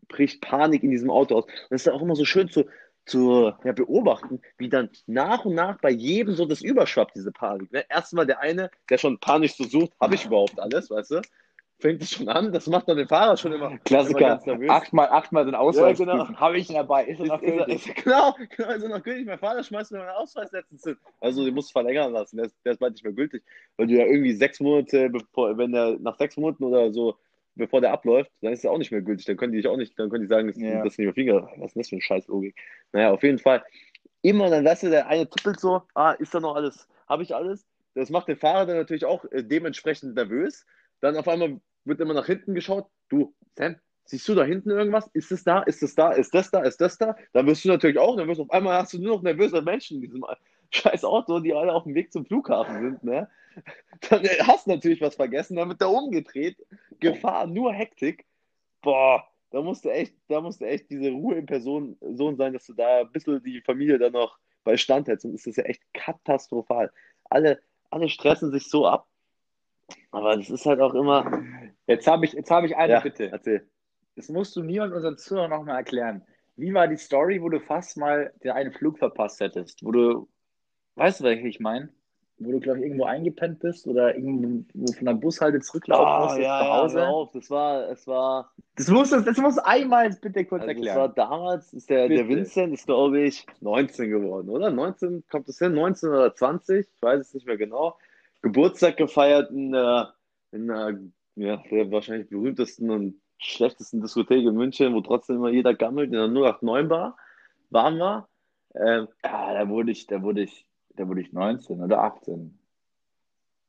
bricht Panik in diesem Auto aus. Und das ist auch immer so schön zu, zu ja, beobachten, wie dann nach und nach bei jedem so das überschwappt, diese Panik. Ne? Erstmal der eine, der schon panisch so sucht, habe ich überhaupt alles, weißt du? Fängt es schon an, das macht dann den Fahrer schon immer, Klassiker. Achtmal, achtmal den Ausweis Ja, genau. Habe ich ihn dabei? Ist er Ist, noch ist, gültig? ist, genau, genau, ist er noch gültig. Mein Vater schmeißt mir meinen Ausweis letztens hin. Also, den musst du verlängern lassen. Der ist, der ist bald nicht mehr gültig. Weil du ja irgendwie sechs Monate, bevor, wenn der nach sechs Monaten oder so, bevor der abläuft, dann ist er auch nicht mehr gültig. Dann können die dich auch nicht, dann können die sagen, dass, Ja. dass du nicht mehr kannst. Was ist denn das für eine Scheißlogik? Naja, auf jeden Fall. Immer dann, weißt du, der eine tippelt so, ah, ist da noch alles? Habe ich alles? Das macht den Fahrer dann natürlich auch äh, dementsprechend nervös. Dann auf einmal wird immer nach hinten geschaut. Du, Sam, siehst du da hinten irgendwas? Ist es da? Ist es da? Ist das da? Ist das da? Dann wirst du natürlich auch nervös. Auf einmal hast du nur noch nervöse Menschen in diesem scheiß Auto, die alle auf dem Weg zum Flughafen sind. Ne? Dann hast du natürlich was vergessen, dann wird der umgedreht. Gefahr, nur Hektik. Boah, da musst du echt, da musst du echt diese Ruhe in Person Sohn sein, dass du da ein bisschen die Familie dann noch bei Stand hältst. Und es ist ja echt katastrophal. Alle, alle stressen sich so ab. Aber das ist halt auch immer. Jetzt habe ich, jetzt habe ich eine Ja, Bitte. erzähl. Das musst du mir und unseren Zuhörern nochmal erklären. Wie war die Story, wo du fast mal den einen Flug verpasst hättest? Wo du, weißt du, welche ich meine? Wo du, glaube ich, irgendwo eingepennt bist oder irgendwo von der Bushalte zurücklaufen Ah, musstest ja, nach ja, Hause. auf. Das war, es war, das musst du, das musst du einmal bitte kurz also erklären. war damals, ist der, der. Vincent ist, glaube ich, 19 geworden, oder? 19, kommt das hin? 19 oder 20? Ich weiß es nicht mehr genau. Geburtstag gefeiert in der, in der, ja, der wahrscheinlich berühmtesten und schlechtesten Diskothek in München, wo trotzdem immer jeder gammelt, in der 089 Bar. Waren wir. Ähm, Ja, da wurde ich, da wurde ich, da wurde ich 19 oder 18.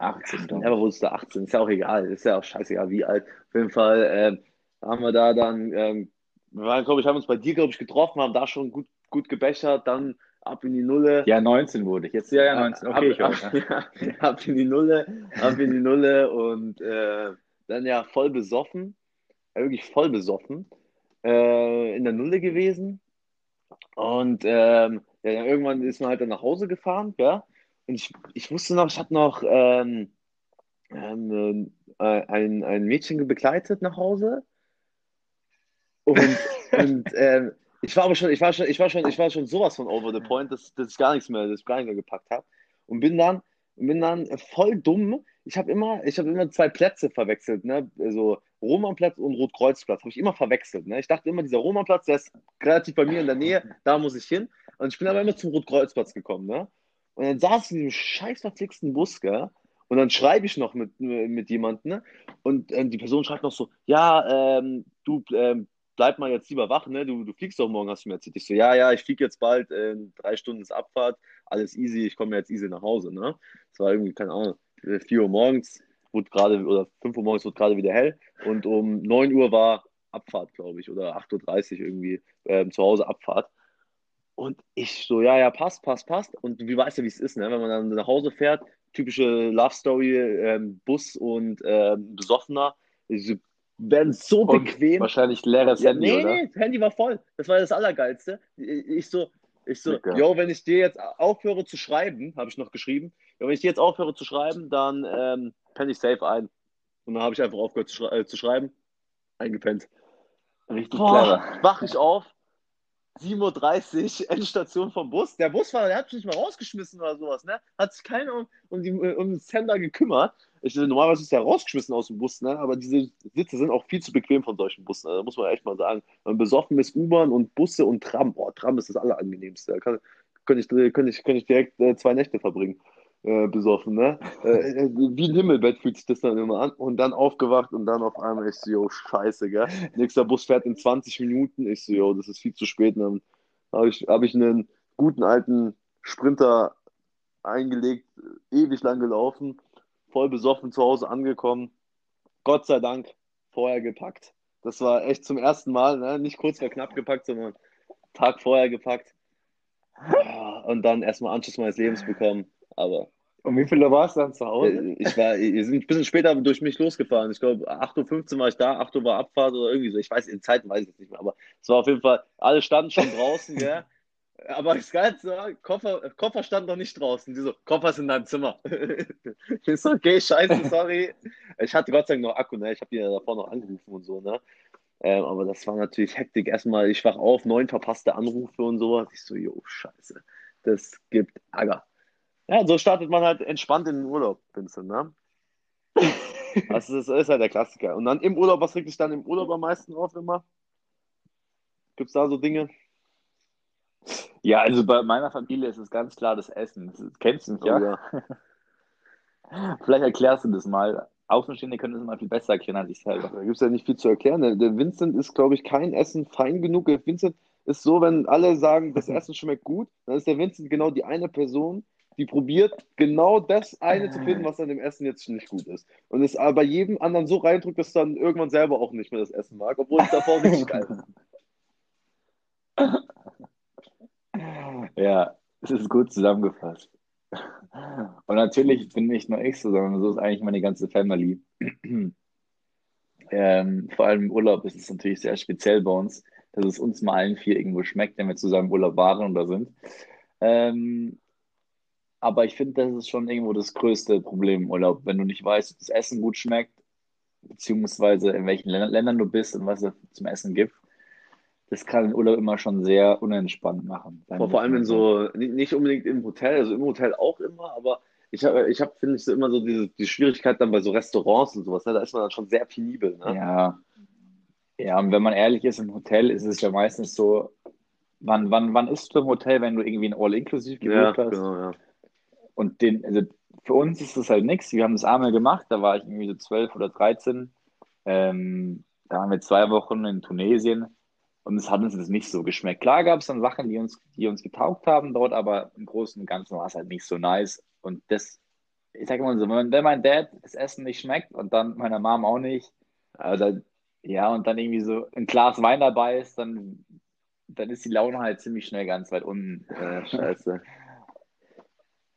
18, Ja, aber wurdest du 18? Ist ja auch egal, ist ja auch scheißegal, wie alt. Auf jeden Fall ähm, haben wir da dann, ähm, wir waren, glaube ich, haben uns bei dir, glaube ich, getroffen, haben da schon gut, gut gebechert, dann ab in die Nulle. Ja, 19 wurde ich. Jetzt ja, ja, 19. Okay, ich ab, höre. ab, ab in die Nulle, ab in die Nulle und äh, dann ja voll besoffen, äh, wirklich voll besoffen, äh, in der Nulle gewesen. Und ähm, ja, irgendwann ist man halt dann nach Hause gefahren, ja. Und ich, ich wusste noch, ich hatte noch ähm, ähm, äh, ein, ein Mädchen begleitet nach Hause. Und, und ähm, ich war aber schon, ich war schon, ich war schon, ich war schon sowas von over the point, dass, dass ich gar nichts mehr, dass ich gar nicht mehr gepackt habe. Und bin dann, bin dann voll dumm. Ich habe immer, ich habe immer zwei Plätze verwechselt, ne? Also Romanplatz und Rotkreuzplatz habe ich immer verwechselt. Ne? Ich dachte immer, dieser Romanplatz, der ist relativ bei mir in der Nähe, da muss ich hin. Und ich bin aber immer zum Rotkreuzplatz gekommen, ne? Und dann saß ich in diesem scheiß verflixten Bus, gell? Und dann schreibe ich noch mit, mit jemandem, ne? Und ähm, die Person schreibt noch so, ja, ähm, du ähm, bleib mal jetzt lieber wach, ne? Du, du fliegst doch morgen, hast du mir erzählt. Ich so, ja, ja, ich fliege jetzt bald, in drei Stunden ist Abfahrt, alles easy, ich komme jetzt easy nach Hause, ne? Es war irgendwie, keine Ahnung, 4 Uhr morgens, wurde gerade, oder 5 Uhr morgens wurde gerade wieder hell und um 9 Uhr war Abfahrt, glaube ich, oder 8.30 Uhr irgendwie ähm, zu Hause Abfahrt. Und ich so, ja, ja, passt, passt, passt. Und wie weißt du, wie es ist, ne? Wenn man dann nach Hause fährt, typische Love Story, ähm, Bus und ähm, Besoffener, sie werden so Und bequem. Wahrscheinlich leeres Ja, Handy, nee, oder? nee, das Handy war voll. Das war das Allergeilste. Ich so, Ich so, Lecker. yo, wenn ich dir jetzt aufhöre zu schreiben, habe ich noch geschrieben, jo, wenn ich jetzt aufhöre zu schreiben, dann ähm, penne ich safe ein. Und dann habe ich einfach aufgehört zu, schrei äh, zu schreiben, eingepennt. Richtig Boah, clever. wach ich auf, 7.30 Uhr, Endstation vom Bus. Der Busfahrer, der hat sich nicht mal rausgeschmissen oder sowas, ne? Hat sich keiner um, um, die, um den Sender gekümmert. Ich, normalerweise ist er rausgeschmissen aus dem Bus, ne? Aber diese Sitze sind auch viel zu bequem von solchen Bussen. Also, da muss man echt mal sagen. Man besoffen ist U-Bahn und Busse und Tram. Boah, Tram ist das Allerangenehmste. Da kann, kann, ich, kann, ich, kann ich direkt äh, zwei Nächte verbringen. Äh, besoffen, ne? Äh, wie ein Himmelbett fühlt sich das dann immer an. Und dann aufgewacht und dann auf einmal ich so, yo, scheiße, gell? Nächster Bus fährt in 20 Minuten. Ich so, yo, das ist viel zu spät. Und dann habe ich, hab ich einen guten alten Sprinter eingelegt, ewig lang gelaufen, voll besoffen zu Hause angekommen. Gott sei Dank vorher gepackt. Das war echt zum ersten Mal, ne? nicht kurz vor knapp gepackt, sondern Tag vorher gepackt. Ja, Und dann erstmal Anschluss meines Lebens bekommen. Aber Und wie viele warst du dann zu Hause? äh, ich war, wir sind ein bisschen später durch mich losgefahren. Ich glaube, 8.15 Uhr war ich da, 8 Uhr war Abfahrt oder irgendwie so. Ich weiß, in Zeiten weiß ich jetzt nicht mehr, aber es war auf jeden Fall, alle standen schon draußen, gell? Aber das Geilste war, Koffer, Koffer stand noch nicht draußen. Die so, Koffer ist in deinem Zimmer. so, okay, scheiße, sorry. Ich hatte Gott sei Dank noch Akku, ne? Ich habe die ja davor noch angerufen und so, ne? Ähm, aber das war natürlich Hektik. Erstmal, ich wach auf, neun verpasste Anrufe und sowas. Ich so, jo, scheiße. Das gibt Ärger. Ja, so startet man halt entspannt in den Urlaub, Vincent, ne? Also das ist halt der Klassiker. Und dann im Urlaub, was regt dich dann im Urlaub am meisten auf immer? Gibt es da so Dinge? Ja, also bei meiner Familie ist es ganz klar das Essen. Das kennst du mich, ja? Oh, ja. Vielleicht erklärst du das mal. Außenstehende können das mal viel besser erklären als ich selber. Da gibt es ja nicht viel zu erklären. Der, der Vincent ist, glaube ich, kein Essen fein genug. Der Vincent ist so, wenn alle sagen, das Essen schmeckt gut, dann ist der Vincent genau die eine Person, die probiert, genau das eine zu finden, was an dem Essen jetzt nicht gut ist. Und es aber bei jedem anderen so reindrückt, dass dann irgendwann selber auch nicht mehr das Essen mag, obwohl es davor richtig geil ist. Ja, es ist gut zusammengefasst. Und natürlich bin nicht nur ich so, sondern so ist eigentlich meine ganze Family. Ähm, vor allem im Urlaub ist es natürlich sehr speziell bei uns, dass es uns mal allen vier irgendwo schmeckt, wenn wir zusammen im Urlaub waren oder sind. Ähm, aber ich finde, das ist schon irgendwo das größte Problem im Urlaub, wenn du nicht weißt, ob das Essen gut schmeckt, beziehungsweise in welchen Län- Ländern du bist und was es zum Essen gibt. Das kann den Urlaub immer schon sehr unentspannt machen. Vor, vor allem in so, nicht unbedingt im Hotel, also im Hotel auch immer, aber ich habe, ich hab, finde ich, so immer so diese, die Schwierigkeit dann bei so Restaurants und sowas, ne? Da ist man dann schon sehr penibel, ne? Ja. Ja, und wenn man ehrlich ist, im Hotel ist es ja meistens so, wann, wann, wann isst du im Hotel, wenn du irgendwie ein All-Inclusive Ja, gebucht hast? genau, ja. Und den, also für uns ist das halt nichts. Wir haben das einmal gemacht, da war ich irgendwie so 12 oder 13. Ähm, da waren wir zwei Wochen in Tunesien und es hat uns das nicht so geschmeckt. Klar gab es dann Sachen, die uns, die uns getaugt haben dort, aber im Großen und Ganzen war es halt nicht so nice. Und das, ich sage immer so, wenn, wenn mein Dad das Essen nicht schmeckt und dann meiner Mom auch nicht, also, ja, und dann irgendwie so ein Glas Wein dabei ist, dann, dann ist die Laune halt ziemlich schnell ganz weit unten. Ja, scheiße.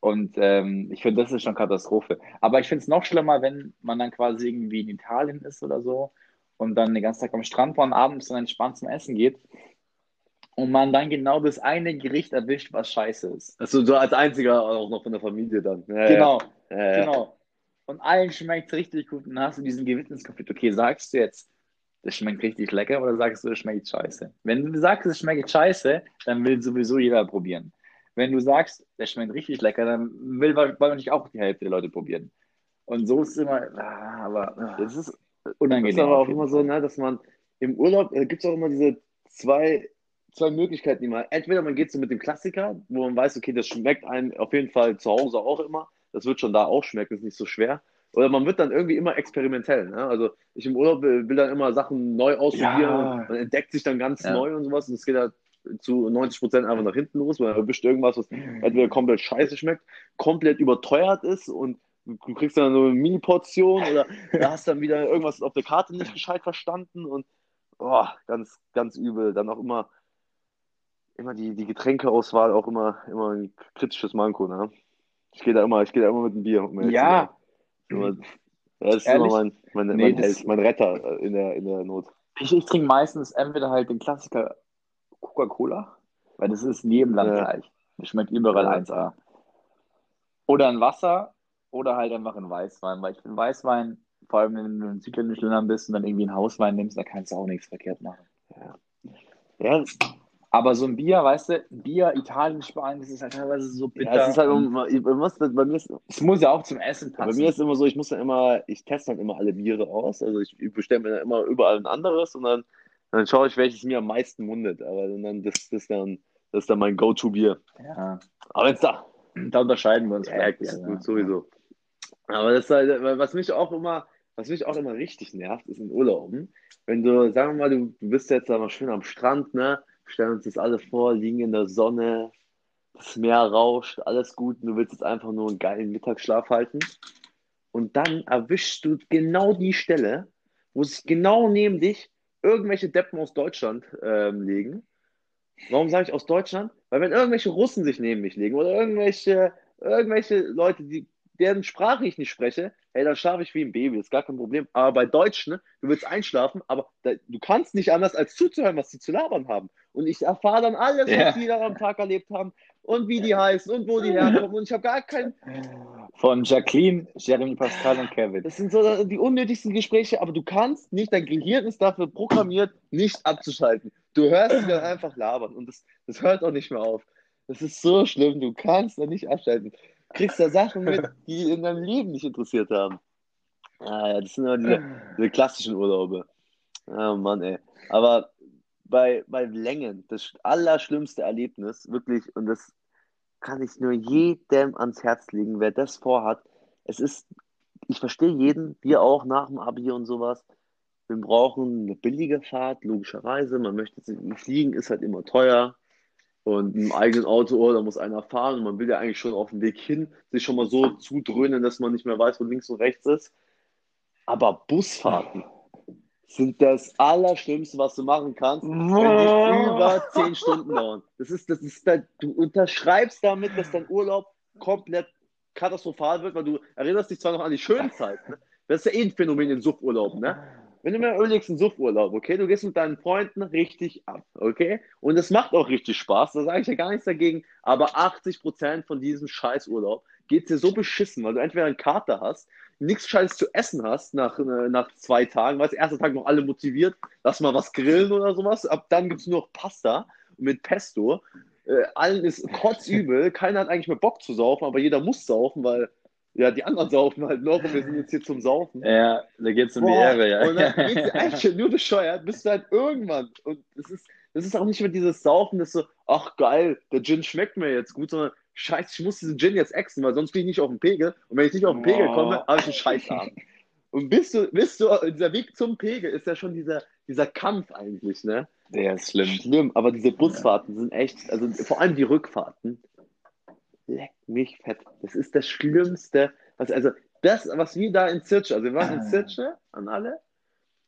Und ähm, ich finde, das ist schon Katastrophe. Aber ich finde es noch schlimmer, wenn man dann quasi irgendwie in Italien ist oder so und dann den ganzen Tag am Strand war und abends dann entspannt zum Essen geht und man dann genau das eine Gericht erwischt, was scheiße ist. Also so als einziger auch noch von der Familie dann. Ja, Genau, Ja, genau. Und allen schmeckt es richtig gut und dann hast du diesen Gewissenskonflikt. Okay, sagst du jetzt, das schmeckt richtig lecker oder sagst du, das schmeckt scheiße? Wenn du sagst, es schmeckt scheiße, dann will sowieso jeder probieren. Wenn du sagst, das schmeckt richtig lecker, dann will wahrscheinlich auch die Hälfte der Leute probieren. Und so ist es immer, ah, aber Das ist, das unangenehm. ist aber auch immer so, ne, dass man im Urlaub, äh, gibt es auch immer diese zwei, zwei Möglichkeiten, die man, entweder man geht so mit dem Klassiker, wo man weiß, okay, das schmeckt einem auf jeden Fall zu Hause auch immer, das wird schon da auch schmecken, ist nicht so schwer. Oder man wird dann irgendwie immer experimentell. Ne? Also ich im Urlaub will, will dann immer Sachen neu ausprobieren, Ja. und man entdeckt sich dann ganz Ja. neu und sowas und es geht halt zu 90 Prozent einfach nach hinten los, weil man erwischt irgendwas, was entweder komplett scheiße schmeckt, komplett überteuert ist und du kriegst dann so eine Mini-Portion oder da hast dann wieder irgendwas auf der Karte nicht gescheit verstanden und oh, ganz, ganz übel. Dann auch immer, immer die, die Getränkeauswahl auch immer, immer ein kritisches Manko, ne? Ich gehe da immer, ich gehe da immer mit einem Bier. um Ja. Immer- Das ist Ehrlich? immer mein, mein, Nee, mein, Held, mein Retter in der, in der Not. ich, ich trinke meistens entweder halt den Klassiker Coca-Cola Weil das ist in jedem Land Ja. gleich. Das schmeckt überall Ja. 1A. Oder ein Wasser oder halt einfach ein Weißwein. Weil ich finde Weißwein, vor allem wenn du in südländischen Ländern bist und dann irgendwie einen Hauswein nimmst, da kannst du auch nichts verkehrt machen. Ja, Aber so ein Bier, weißt du, Bier, Italien, Spanien, das ist halt teilweise so bitter. ja, es ist halt immer, ich, muss, bei mir ist es muss ja auch zum Essen Bei passen. mir ist immer so, ich muss dann immer, ich teste dann immer alle Biere aus. Also ich bestelle mir dann immer überall ein anderes und dann, dann schaue ich, welches mir am meisten mundet. Aber dann, das, das ist dann, das ist dann mein Go-To-Bier. ja, Aber jetzt da. da unterscheiden wir uns Ja, vielleicht. bisschen, gut, sowieso. Aber das ist halt, was mich auch immer, was mich auch immer richtig nervt, ist in Urlauben. Wenn du, sagen wir mal, du, du bist jetzt mal schön am Strand, ne? Stellen uns das alle vor, liegen in der Sonne, das Meer rauscht, alles gut, und du willst jetzt einfach nur einen geilen Mittagsschlaf halten. Und dann erwischst du genau die Stelle, wo sich genau neben dich irgendwelche Deppen aus Deutschland ähm, legen. Warum sage ich aus Deutschland? Weil wenn irgendwelche Russen sich neben mich legen oder irgendwelche, irgendwelche Leute, die, deren Sprache ich nicht spreche, hey, dann schlafe ich wie ein Baby, ist gar kein Problem. Aber bei Deutschen, ne, du willst einschlafen, aber da, du kannst nicht anders als zuzuhören, was die zu labern haben. Und ich erfahre dann alles, Ja. was die da am Tag erlebt haben und wie die heißen und wo die herkommen. Und ich habe gar kein, Von Jacqueline, Jeremy Pascal und Kevin. das sind so die unnötigsten Gespräche, aber du kannst nicht, dein Gehirn ist dafür programmiert, nicht abzuschalten. Du hörst sie dann einfach labern und das, das hört auch nicht mehr auf. Das ist so schlimm, du kannst da nicht abschalten. Du kriegst da Sachen mit, die in deinem Leben nicht interessiert haben. Ah, ja, das sind immer diese, diese klassischen Urlaube. Oh Mann, ey. Aber bei, bei Längen, das allerschlimmste Erlebnis, wirklich, und das kann ich nur jedem ans Herz legen, wer das vorhat. Es ist, ich verstehe jeden, wir auch nach dem Abi und sowas. Wir brauchen eine billige Fahrt, logischerweise. Man möchte fliegen, ist halt immer teuer. Und im eigenen Auto, oh, da muss einer fahren. Und man will ja eigentlich schon auf dem Weg hin sich schon mal so zudröhnen, dass man nicht mehr weiß, wo links und rechts ist. Aber Busfahrten sind das Allerschlimmste, was du machen kannst, wenn die über zehn Stunden dauern. Das ist, das ist, da- du unterschreibst damit, dass dein Urlaub komplett katastrophal wird, weil du erinnerst dich zwar noch an die schönen Zeiten. Ne? Das ist ja eh ein Phänomen in Suchturlauben, ne? Wenn du mir überlegst, einen Suchturlaub, okay, du gehst mit deinen Freunden richtig ab, okay? Und es macht auch richtig Spaß, da sage ich ja gar nichts dagegen, aber 80% von diesem Scheißurlaub geht dir so beschissen, weil du entweder einen Kater hast, nichts Scheißes zu essen hast nach, äh, nach zwei Tagen, weil der erste Tag noch alle motiviert, lass mal was grillen oder sowas, ab dann gibt es nur noch Pasta mit Pesto, äh, allen ist kotzübel, keiner hat eigentlich mehr Bock zu saufen, aber jeder muss saufen, weil ja, die anderen saufen halt noch und wir sind jetzt hier zum Saufen. Ja, da geht es um die Boah, Ehre, ja. Und dann geht's eigentlich schon nur bescheuert, bis du halt irgendwann. Und das ist, ist auch nicht mehr dieses Saufen, das so, ach geil, der Gin schmeckt mir jetzt gut, sondern scheiße, ich muss diesen Gin jetzt exen, weil sonst bin ich nicht auf den Pegel. Und wenn ich nicht auf den Pegel Boah. komme, habe ich einen Scheißabend. Und bis du, bis du, dieser Weg zum Pegel ist ja schon dieser, dieser Kampf eigentlich, ne? Der ist schlimm. Schlimm, aber diese Busfahrten sind echt, also vor allem die Rückfahrten, leck mich fett. Das ist das Schlimmste. Was, also das, was wir da in Zirche, also wir waren in Zirche an alle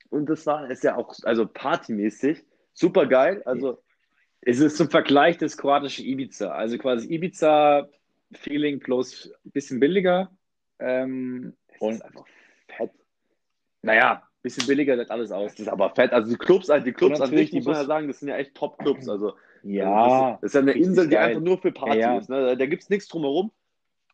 und das war, ist ja auch, also partymäßig, super geil. Also Es ist zum Vergleich das kroatische Ibiza. Also quasi Ibiza-Feeling plus ein bisschen billiger. Ähm, und einfach fett. naja, ein bisschen billiger sieht alles aus. Das ist aber fett. Also die Clubs, also die Clubs an sich, muss man ja sagen, das sind ja echt Top-Clubs. Also Ja, das ist, das ist ja eine Insel, die geil. einfach nur für Party Ja, ja. ist. Ne? Da gibt es nichts drumherum.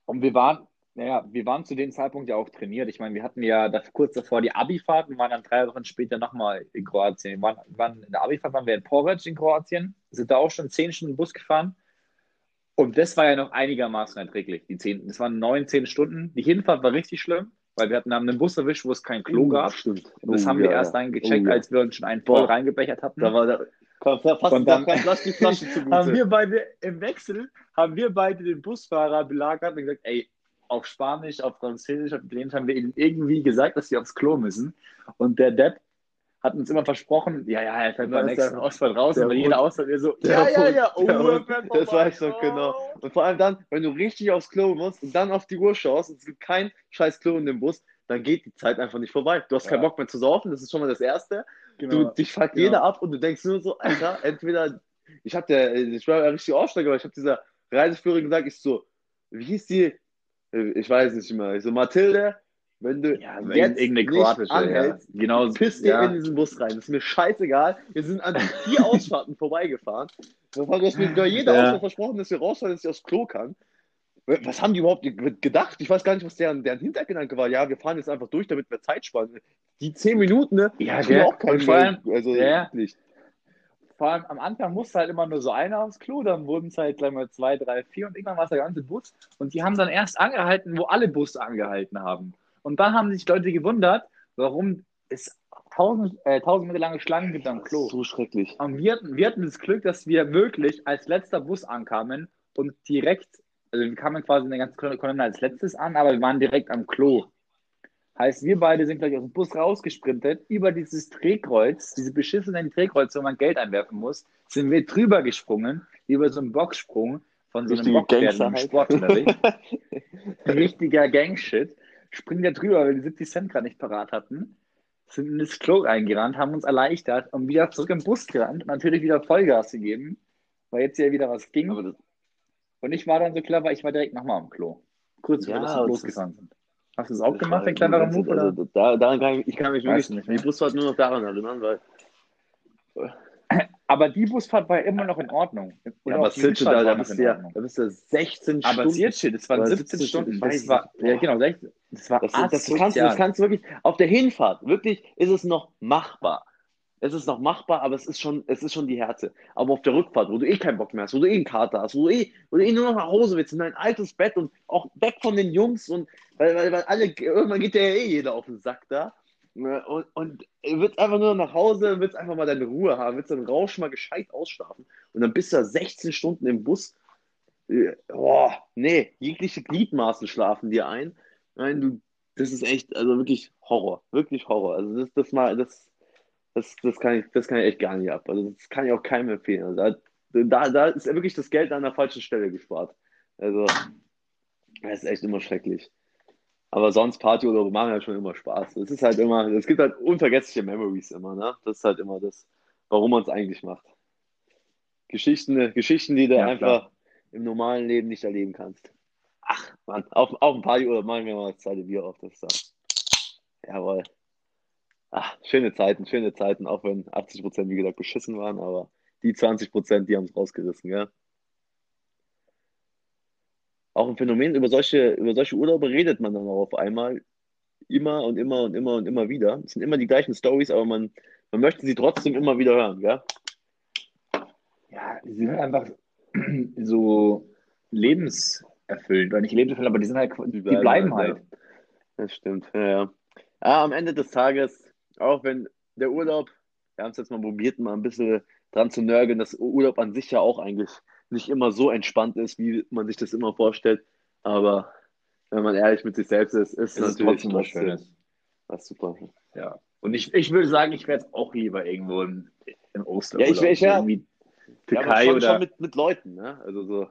Und wir waren, naja, wir waren zu dem Zeitpunkt ja auch trainiert. Ich meine, wir hatten ja da, kurz davor die Abi-Fahrt und waren dann drei Wochen später nochmal in Kroatien. Wir waren, waren in der Abi-Fahrt waren wir in Poreč in Kroatien, sind da auch schon zehn Stunden Bus gefahren. Und das war ja noch einigermaßen erträglich. Die zehn, das waren neun, zehn Stunden. Die Hinfahrt war richtig schlimm, weil wir hatten haben einen Bus erwischt, wo es kein Klo Oh, gab. Stimmt. Und das Oh, haben wir ja, erst ja. dann gecheckt, Oh, als wir uns schon einen voll reingebechert hatten. Da war da, kam fast, dann- Flasche zu haben wir beide im Wechsel, haben wir beide den Busfahrer belagert und gesagt, ey, auf Spanisch, auf Französisch, auf Italienisch haben wir ihnen irgendwie gesagt, dass sie aufs Klo müssen. Und der Depp hat uns immer versprochen, ja, ja, er fällt Da beim nächsten Ausfall raus. bei jeder. Ausfall wir so, ja, ja, ja, oh, Hund. fährt Das weiß ich noch Oh. genau. Und vor allem dann, wenn du richtig aufs Klo musst und dann auf die Uhr schaust und es gibt kein scheiß Klo in dem Bus, dann geht die Zeit einfach nicht vorbei. Du hast keinen Ja. Bock mehr zu saufen, das ist schon mal das Erste. Genau. Du, dich fuckt Genau. jeder ab und du denkst nur so, Alter, entweder, ich hab der, ich war ja richtig Aufsteiger, aber ich hab dieser Reiseführerin gesagt, ich so, wie hieß die? Ich weiß nicht mehr. Ich so, Mathilde, wenn du Ja, also jetzt irgendeine nicht kroatische. Ja. anhältst, Genau. piss dir ja. in diesen Bus rein. Das ist mir scheißegal. Wir sind an vier Ausfahrten vorbeigefahren. Du hast mir bei jeder Ja. Ausfahrt versprochen, dass wir rausfahren, dass ich aufs Klo kann. Was haben die überhaupt ge- gedacht? Ich weiß gar nicht, was deren, deren Hintergedanke war. Ja, wir fahren jetzt einfach durch, damit wir Zeit sparen. Die zehn Minuten, ne? Ja, gell? auch keinen Weh. Also, Ja. wirklich. Vor allem am Anfang musste halt immer nur so einer aufs Klo, dann wurden es halt gleich mal zwei, drei, vier und irgendwann war es der ganze Bus. Und die haben dann erst angehalten, wo alle Busse angehalten haben. Und dann haben sich Leute gewundert, warum es tausend, äh, tausend Meter lange Schlangen gibt am Klo. So schrecklich. Und wir hatten, wir hatten das Glück, dass wir wirklich als letzter Bus ankamen und direkt, also wir kamen quasi in der ganzen Kolonne als letztes an, aber wir waren direkt am Klo. Heißt, wir beide sind gleich aus dem Bus rausgesprintet, über dieses Drehkreuz, diese beschissenen Drehkreuze, wo man Geld einwerfen muss, sind wir drüber gesprungen, über so einen Boxsprung von so einem im halt. Sportunterricht. Richtiger Gangshit. Springen da drüber, weil wir die 70 Cent gerade nicht parat hatten. Sind in das Klo reingerannt, haben uns erleichtert und wieder zurück im Bus gerannt und natürlich wieder Vollgas gegeben, weil jetzt ja wieder was ging. Und ich war dann so clever, ich war direkt nochmal am Klo. Kurz Ja, bevor aber wir losgefahren sind. Hast du es auch gemacht, den also, Move? Oder? Also, da, daran kann ich, ich kann mich wirklich, nicht mehr. die Busfahrt nur noch daran erinnern, weil Aber die Busfahrt war ja immer noch in Ordnung. Ja, Oder aber die Zitsche, Rückfahrt da, da, bist ja, da bist du 16 Aber Stunden. Zitsche, das waren Oder 17 17 Stunden. Das war, ja genau, 16, das war Das, das, kannst, das kannst du wirklich, auf der Hinfahrt, wirklich ist es noch machbar. Es ist noch machbar, aber es ist schon, es ist schon die Härte. Aber auf der Rückfahrt, wo du eh keinen Bock mehr hast, wo du eh einen Kater hast, wo du eh, wo du eh nur noch nach Hause willst, in dein altes Bett und auch weg von den Jungs und weil, weil, weil alle, irgendwann geht dir ja eh jeder auf den Sack da. Ne, Und, und willst einfach nur nach Hause, willst einfach mal deine Ruhe haben, willst den Rausch mal gescheit ausschlafen. Und dann bist du da 16 Stunden im Bus. Äh, Boah, nee, jegliche Gliedmaßen schlafen dir ein. Nein, du, das ist echt, also wirklich Horror. Wirklich Horror. Also das, das mal, das, das, das kann ich, das kann ich echt gar nicht ab. Also das kann ich auch keinem empfehlen. Also da, da, da ist wirklich das Geld an der falschen Stelle gespart. Also, das ist echt immer schrecklich. Aber sonst Partyurlaube machen ja schon immer Spaß. Es ist halt immer, es gibt halt unvergessliche Memories immer, ne? Das ist halt immer das, warum man es eigentlich macht. Geschichten, Geschichten, die du Ja, einfach klar. im normalen Leben nicht erleben kannst. Ach, Mann, auf, auf dem Partyurlaub machen wir mal das zweite Bier auf. Das da. Jawohl. Ach, schöne Zeiten, schöne Zeiten, auch wenn 80% wie gesagt beschissen waren, aber die 20%, die haben es rausgerissen, ja. Auch ein Phänomen, über solche, über solche Urlaube redet man dann auch auf einmal immer und immer und immer und immer wieder. Es sind immer die gleichen Stories, aber man, man möchte sie trotzdem immer wieder hören, ja. Ja, die sind halt einfach so lebenserfüllend. Oder nicht lebenserfüllend, aber die sind halt, die bleiben bleiben halt, halt. Das stimmt, ja, ja. Ja, am Ende des Tages, auch wenn der Urlaub, wir haben es jetzt mal probiert, mal ein bisschen dran zu nörgeln, dass Urlaub an sich ja auch eigentlich nicht immer so entspannt ist, wie man sich das immer vorstellt. Aber wenn man ehrlich mit sich selbst ist, ist Es ist natürlich trotzdem was Schönes. was super. Ja. Und ich, ich würde sagen, ich wäre jetzt auch lieber irgendwo im, im Osterurlaub. Ja, ich wär- ich wär- Irgendwie Ja, aber Türkei schon, oder. schon mit, mit Leuten, ne? Also so,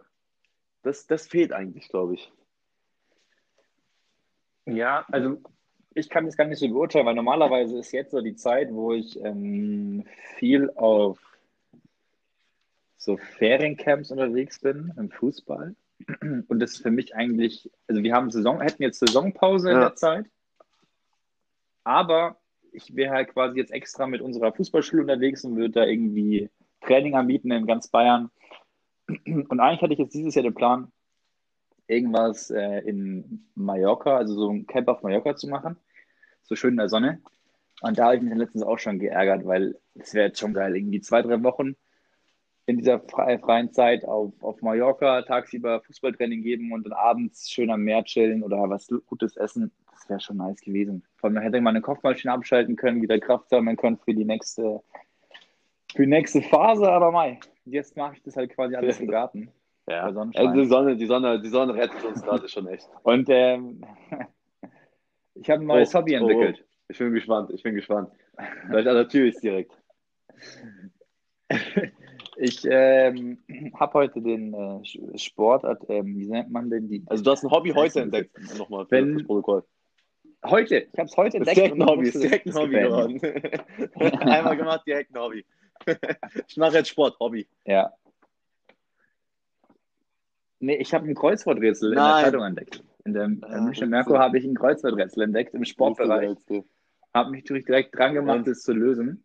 das, das fehlt eigentlich, glaube ich. Ja, also ich kann das gar nicht so beurteilen, weil normalerweise ist jetzt so die Zeit, wo ich ähm, viel auf so Feriencamps unterwegs bin im Fußball. Und das ist für mich eigentlich, also wir haben Saison, hätten jetzt Saisonpause in Ja. der Zeit, aber ich wäre halt quasi jetzt extra mit unserer Fußballschule unterwegs und würde da irgendwie Training anbieten in ganz Bayern. Und eigentlich hatte ich jetzt dieses Jahr den Plan, irgendwas äh, in Mallorca, also so ein Camp auf Mallorca zu machen. So schön in der Sonne. Und da habe ich mich dann letztens auch schon geärgert, weil es wäre jetzt schon geil, irgendwie zwei, drei Wochen in dieser frei, freien Zeit auf, auf Mallorca tagsüber Fußballtraining geben und dann abends schön am Meer chillen oder was Gutes essen. Das wäre schon nice gewesen. Vor allem hätte ich meine Kopfmaschine abschalten können, wieder Kraft sammeln können für die nächste, für die nächste Phase. Aber mei, jetzt mache ich das halt quasi alles im Garten. Ja, also die Sonne, die Sonne, die Sonne rettet uns gerade schon echt. Und ähm, ich habe ein neues Oh, Hobby oh, entwickelt. Ich bin gespannt, ich bin gespannt. Vielleicht an der Tür ist direkt. Ich ähm, habe heute den äh, Sch- Sportart, ähm, wie nennt man denn die? Also du hast ein Hobby heute entdeckt, nochmal für Wenn- das Protokoll. Heute, ich habe es heute entdeckt. direkt ein Hobby, direkt ein Hobby geworden. Einmal gemacht, direkt ein Hobby. Ich mache jetzt Sport, Hobby. Ja. Nee, ich habe ein Kreuzworträtsel in Nein. der Zeitung entdeckt. In der Ah, Münchner Merkur habe ich ein Kreuzworträtsel entdeckt im Sportbereich. Habe mich natürlich direkt dran gemacht, das zu lösen.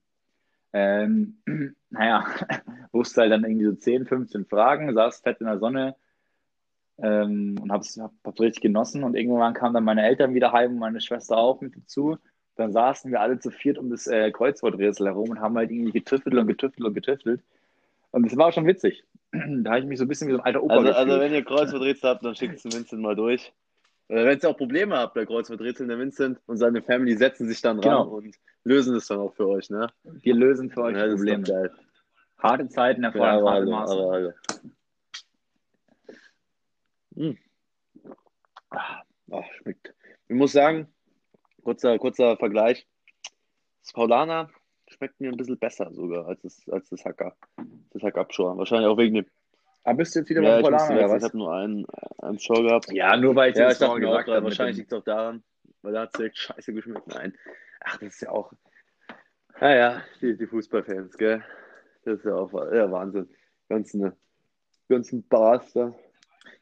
Ähm, naja, wusste halt dann irgendwie so 10, 15 Fragen, saß fett in der Sonne ähm, und hab's, hab, hab's richtig genossen. Und irgendwann kamen dann meine Eltern wieder heim und meine Schwester auch mit dazu. Dann saßen wir alle zu viert um das äh, Kreuzworträtsel herum und haben halt irgendwie getüffelt und getüffelt und getüffelt. Und das war schon witzig. Da habe ich mich so ein bisschen wie so ein alter Opa Also, gefühlt. also wenn ihr Kreuzworträtsel habt, dann schickt es den Vincent mal durch. Oder wenn ihr auch Probleme habt bei Kreuzworträtseln, der Vincent und seine Family setzen sich dann ran Genau. und lösen es dann auch für euch, ne? wir lösen für euch Ja, Probleme. geil. Harte Zeiten Ja, erfordern aber, harte also, Maßnahmen. aber, also. Hm. Ah, schmeckt. Ich muss sagen, kurzer, kurzer Vergleich. Das Paulaner schmeckt mir ein bisschen besser sogar als das, als das Hacker. Das Hackabschor. Wahrscheinlich auch wegen dem. Aber bist du jetzt wieder Ja, beim Polaner oder ich habe nur einen, einen Show gehabt. Ja, nur weil ich Ja, das auch gesagt habe. wahrscheinlich liegt es auch daran, weil da hat es direkt scheiße geschmeckt. Nein. Ach, das ist ja auch. Ja, ja, die, die Fußballfans, gell? Das ist ja auch ja, Wahnsinn. Ganzen, ganzen Bars da. dem,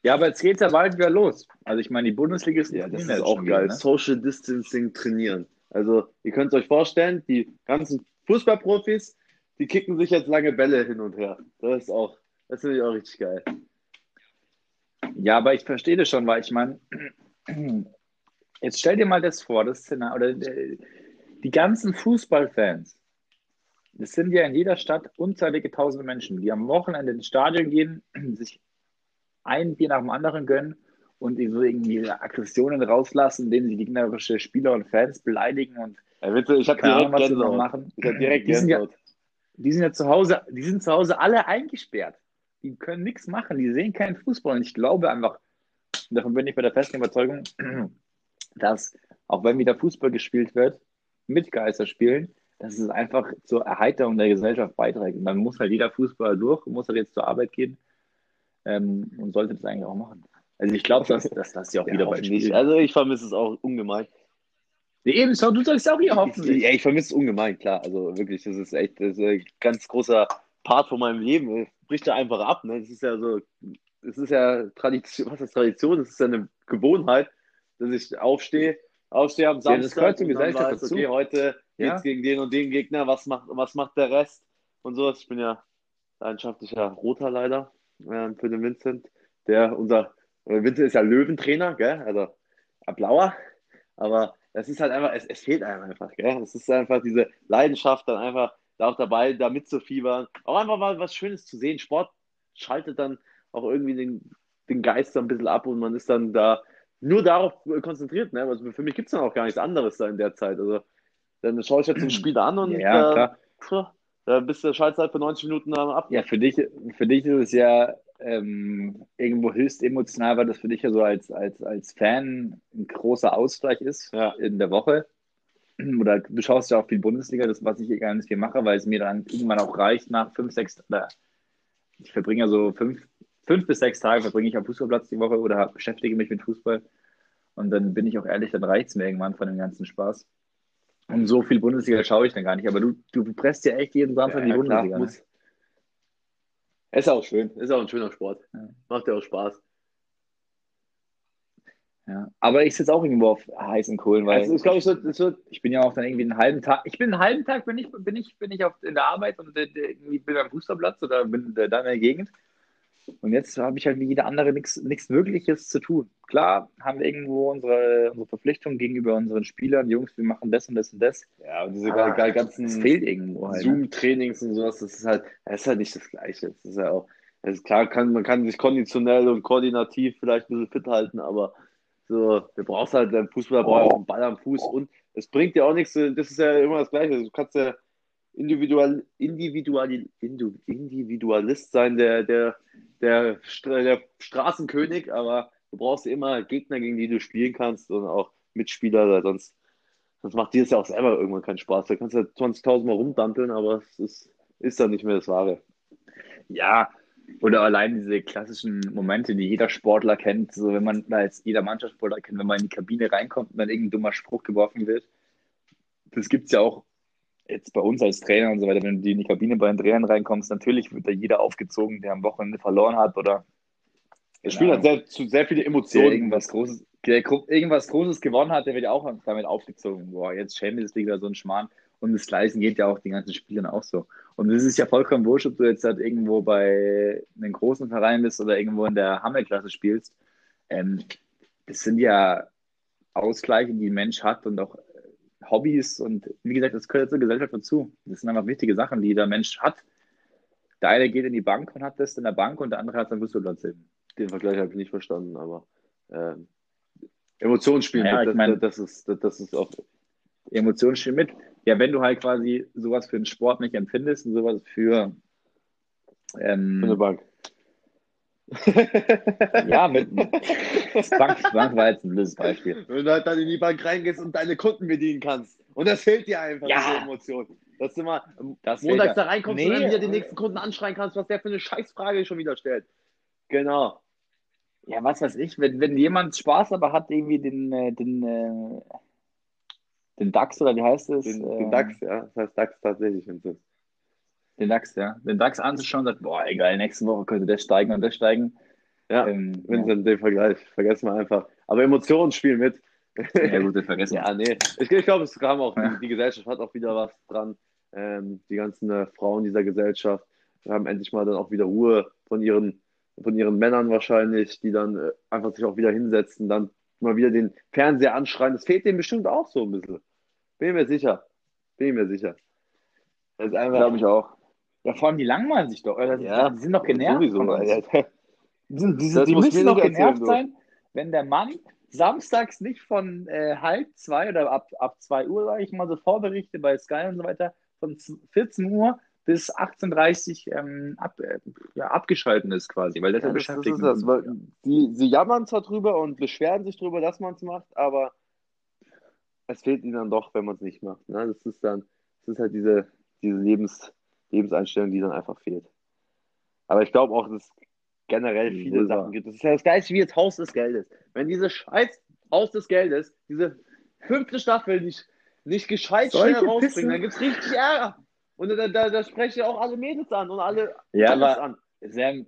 ja, aber jetzt geht's ja bald wieder los. Also ich meine, die Bundesliga ist Ja, das ist auch geil. Ne? Social Distancing trainieren. Also, ihr könnt es euch vorstellen, die ganzen Fußballprofis, die kicken sich jetzt lange Bälle hin und her. Das ist auch, das finde ich auch richtig geil. Ja, aber ich verstehe das schon, weil ich meine, jetzt stell dir mal das vor, das Szenario, oder äh, die ganzen Fußballfans, das sind ja in jeder Stadt unzählige tausende Menschen, die am Wochenende ins Stadion gehen, sich ein Bier nach dem anderen gönnen und so irgendwie ihre Aggressionen rauslassen, indem sie gegnerische Spieler und Fans beleidigen und bitte, ich habe keine direkt sie Gänsehaut. machen. Ich habe direkt Die sind ja, die sind ja zu Hause, die sind zu Hause alle eingesperrt. Die können nichts machen, die sehen keinen Fußball. Und ich glaube einfach, davon bin ich bei der festen Überzeugung, dass auch wenn wieder Fußball gespielt wird, mit Geisterspielen, dass es einfach zur Erheiterung der Gesellschaft beiträgt. Und dann muss halt jeder Fußballer durch, muss halt jetzt zur Arbeit gehen ähm, und sollte das eigentlich auch machen. Also ich glaube, dass, dass das ja auch Ja, wieder spielt. Also ich vermisse es auch ungemein. Eben, schau, du sagst auch hier Ich, hoffentlich. ja, ich vermisse es ungemein, klar. Also wirklich, das ist echt das ist ein ganz großer Part von meinem Leben. Es bricht da einfach ab. Ne? Das ist ja so, es ist ja Tradition, was ist Tradition? Das ist ja eine Gewohnheit, dass ich aufstehe, aufstehe am Ja, Samstag das gehört zur Gesellschaft dazu. okay, heute Ja. geht's gegen den und den Gegner, was macht, was macht der Rest und so. Ich bin ja leidenschaftlicher Roter leider äh, für den Vincent. Der, unser äh, Vincent ist ja Löwentrainer, gell? Also äh, blauer, aber das ist halt einfach, es, es fehlt einem einfach, gell? Es ist einfach diese Leidenschaft, dann einfach da auch dabei, da mitzufiebern. Auch einfach mal was Schönes zu sehen. Sport schaltet dann auch irgendwie den, den Geist dann ein bisschen ab und man ist dann da nur darauf konzentriert. Ne? Also für mich gibt es dann auch gar nichts anderes da in der Zeit. Also dann schaue ich jetzt ein Spiel an und Ja, äh, da bist du Schaltzeit für 90 Minuten ab. Ja, für dich, für dich ist es ja ähm, irgendwo höchst emotional, weil das für dich ja so als, als, als Fan ein großer Ausgleich ist Ja. in der Woche. Oder du schaust ja auch viel Bundesliga, das was ich hier gar nicht viel mache, weil es mir dann irgendwann auch reicht nach fünf, sechs, oder ich verbringe ja so fünf, fünf bis sechs Tage verbringe ich am Fußballplatz die Woche oder beschäftige mich mit Fußball. Und dann bin ich auch ehrlich, dann reicht es mir irgendwann von dem ganzen Spaß. Und so viel Bundesliga schaue ich dann gar nicht. Aber du, du presst ja echt jeden Samstag die Ja, klar, Bundesliga. ne? muss. Ist auch schön, ist auch ein schöner Sport. Ja. Macht ja auch Spaß. Ja. Aber ich sitze auch irgendwo auf heißen Kohlen, weil Also, ich glaube, es wird, wird ich bin ja auch dann irgendwie einen halben Tag. Ich bin einen halben Tag bin ich, bin ich, bin ich auf, in der Arbeit und äh, irgendwie bin am Fußballplatz oder bin äh, da in der Gegend. Und jetzt habe ich halt wie jeder andere nichts Wirkliches zu tun. Klar haben wir irgendwo unsere, unsere Verpflichtung gegenüber unseren Spielern, Jungs, wir machen das und das und das. ja, und diese geil, ganzen halt. ne? Zoom-Trainings und sowas, das ist halt, das ist halt nicht das Gleiche. Das ist ja auch, das ist klar, kann, man kann sich konditionell und koordinativ vielleicht ein bisschen fit halten, aber so, du brauchst halt, der Fußballer braucht auch einen Ball am Fuß und es bringt dir auch nichts, das ist ja immer das Gleiche. Du kannst ja individual, individual, Individualist sein, der, der, der, der Straßenkönig, aber du brauchst immer Gegner, gegen die du spielen kannst und auch Mitspieler, sonst, sonst macht dir das ja auch selber irgendwann keinen Spaß. Da kannst du ja 20.000 Mal rumdanteln, aber es ist, ist dann nicht mehr das Wahre. Ja, oder allein diese klassischen Momente, die jeder Sportler kennt, so wenn man, jetzt jeder Mannschaftssportler kennt, wenn man in die Kabine reinkommt und dann irgendein dummer Spruch geworfen wird. Das gibt es ja auch jetzt bei uns als Trainer und so weiter, wenn du in die Kabine bei den Trainern reinkommst, natürlich wird da jeder aufgezogen, der am Wochenende verloren hat oder Das Spiel hat Genau. sehr, zu sehr viele der Emotionen. irgendwas Großes der irgendwas Großes gewonnen hat, der wird ja auch damit aufgezogen. Boah, jetzt Champions League oder so ein Schmarrn. Und das Gleiche geht ja auch den ganzen Spielern auch so. Und es ist ja vollkommen wurscht, ob du jetzt halt irgendwo bei einem großen Verein bist oder irgendwo in der Hammelklasse spielst. Ähm, das sind ja Ausgleiche, die ein Mensch hat und auch Hobbys. Und wie gesagt, das gehört zur Gesellschaft dazu. Das sind einfach wichtige Sachen, die der Mensch hat. Der eine geht in die Bank und hat das in der Bank und der andere hat sein Fußballplatz eben. Den Vergleich habe ich nicht verstanden, aber ähm, Emotionen spielen, Ja, ich das, mein- das, ist, das, das ist auch Emotionen stehen mit. Ja, wenn du halt quasi sowas für den Sport nicht empfindest und sowas für, für eine ähm, Bank. ja, mit Bank, Bank war jetzt ein blödes Beispiel. Wenn du halt dann in die Bank reingehst und deine Kunden bedienen kannst. Und das fehlt dir einfach, Ja. diese Emotion. Dass du mal Das montags da reinkommst Nee. und dann wieder den nächsten Kunden anschreien kannst, was der für eine Scheißfrage schon wieder stellt. Genau. Ja, was weiß ich, wenn, wenn jemand Spaß aber hat, irgendwie den, äh, den, äh, den DAX oder wie heißt es? Den, den DAX, ja. Das heißt DAX tatsächlich. es- Den DAX, ja. Den DAX anzuschauen und sagt, boah, egal, nächste Woche könnte der steigen und der steigen. Ja, Ähm, Vincent, den Vergleich. Vergessen wir einfach. Aber Emotionen spielen mit. ja. ja, gut, den vergessen. Ja, nee. Ich, ich glaube, es kam auch, Ja. die, die Gesellschaft hat auch wieder was dran. Ähm, die ganzen äh, Frauen dieser Gesellschaft haben endlich mal dann auch wieder Ruhe von ihren, von ihren Männern wahrscheinlich, die dann äh, einfach sich auch wieder hinsetzen, dann mal wieder den Fernseher anschreien. Das fehlt denen bestimmt auch so ein bisschen. Bin mir sicher. Bin mir sicher. Das ist einfach. Glaube ich auch. Ja, vor allem, die langweilen sich doch. Oder? Ja, die sind doch genervt. Sowieso. Die, sind, die, Das sind, die müssen doch genervt erzählen, sein, wenn der Mann samstags nicht von äh, halb zwei oder ab, ab zwei Uhr, sage ich mal, so Vorberichte bei Sky und so weiter, von z- 14 Uhr bis 18.30 Uhr ähm, ab, äh, ja, abgeschalten ist quasi, weil das ja, Ja, das, das beschäftigt ist das. Weil die, sie jammern zwar drüber und beschweren sich drüber, dass man es macht, aber es fehlt ihnen dann doch, wenn man es nicht macht. Ne? Das ist dann, das ist halt diese, diese Lebens, Lebenseinstellung, die dann einfach fehlt. Aber ich glaube auch, dass es generell viele Wohl Sachen gibt. Das ist ja das gleiche wie jetzt Haus des Geldes. Wenn diese scheiß Haus des Geldes, diese fünfte Staffel nicht, nicht gescheit Solche schnell rausbringen, Pisse. dann gibt es richtig Ärger. Und da, da, da sprechen ja auch alle Mädels an und alle Ja, aber an. Sam,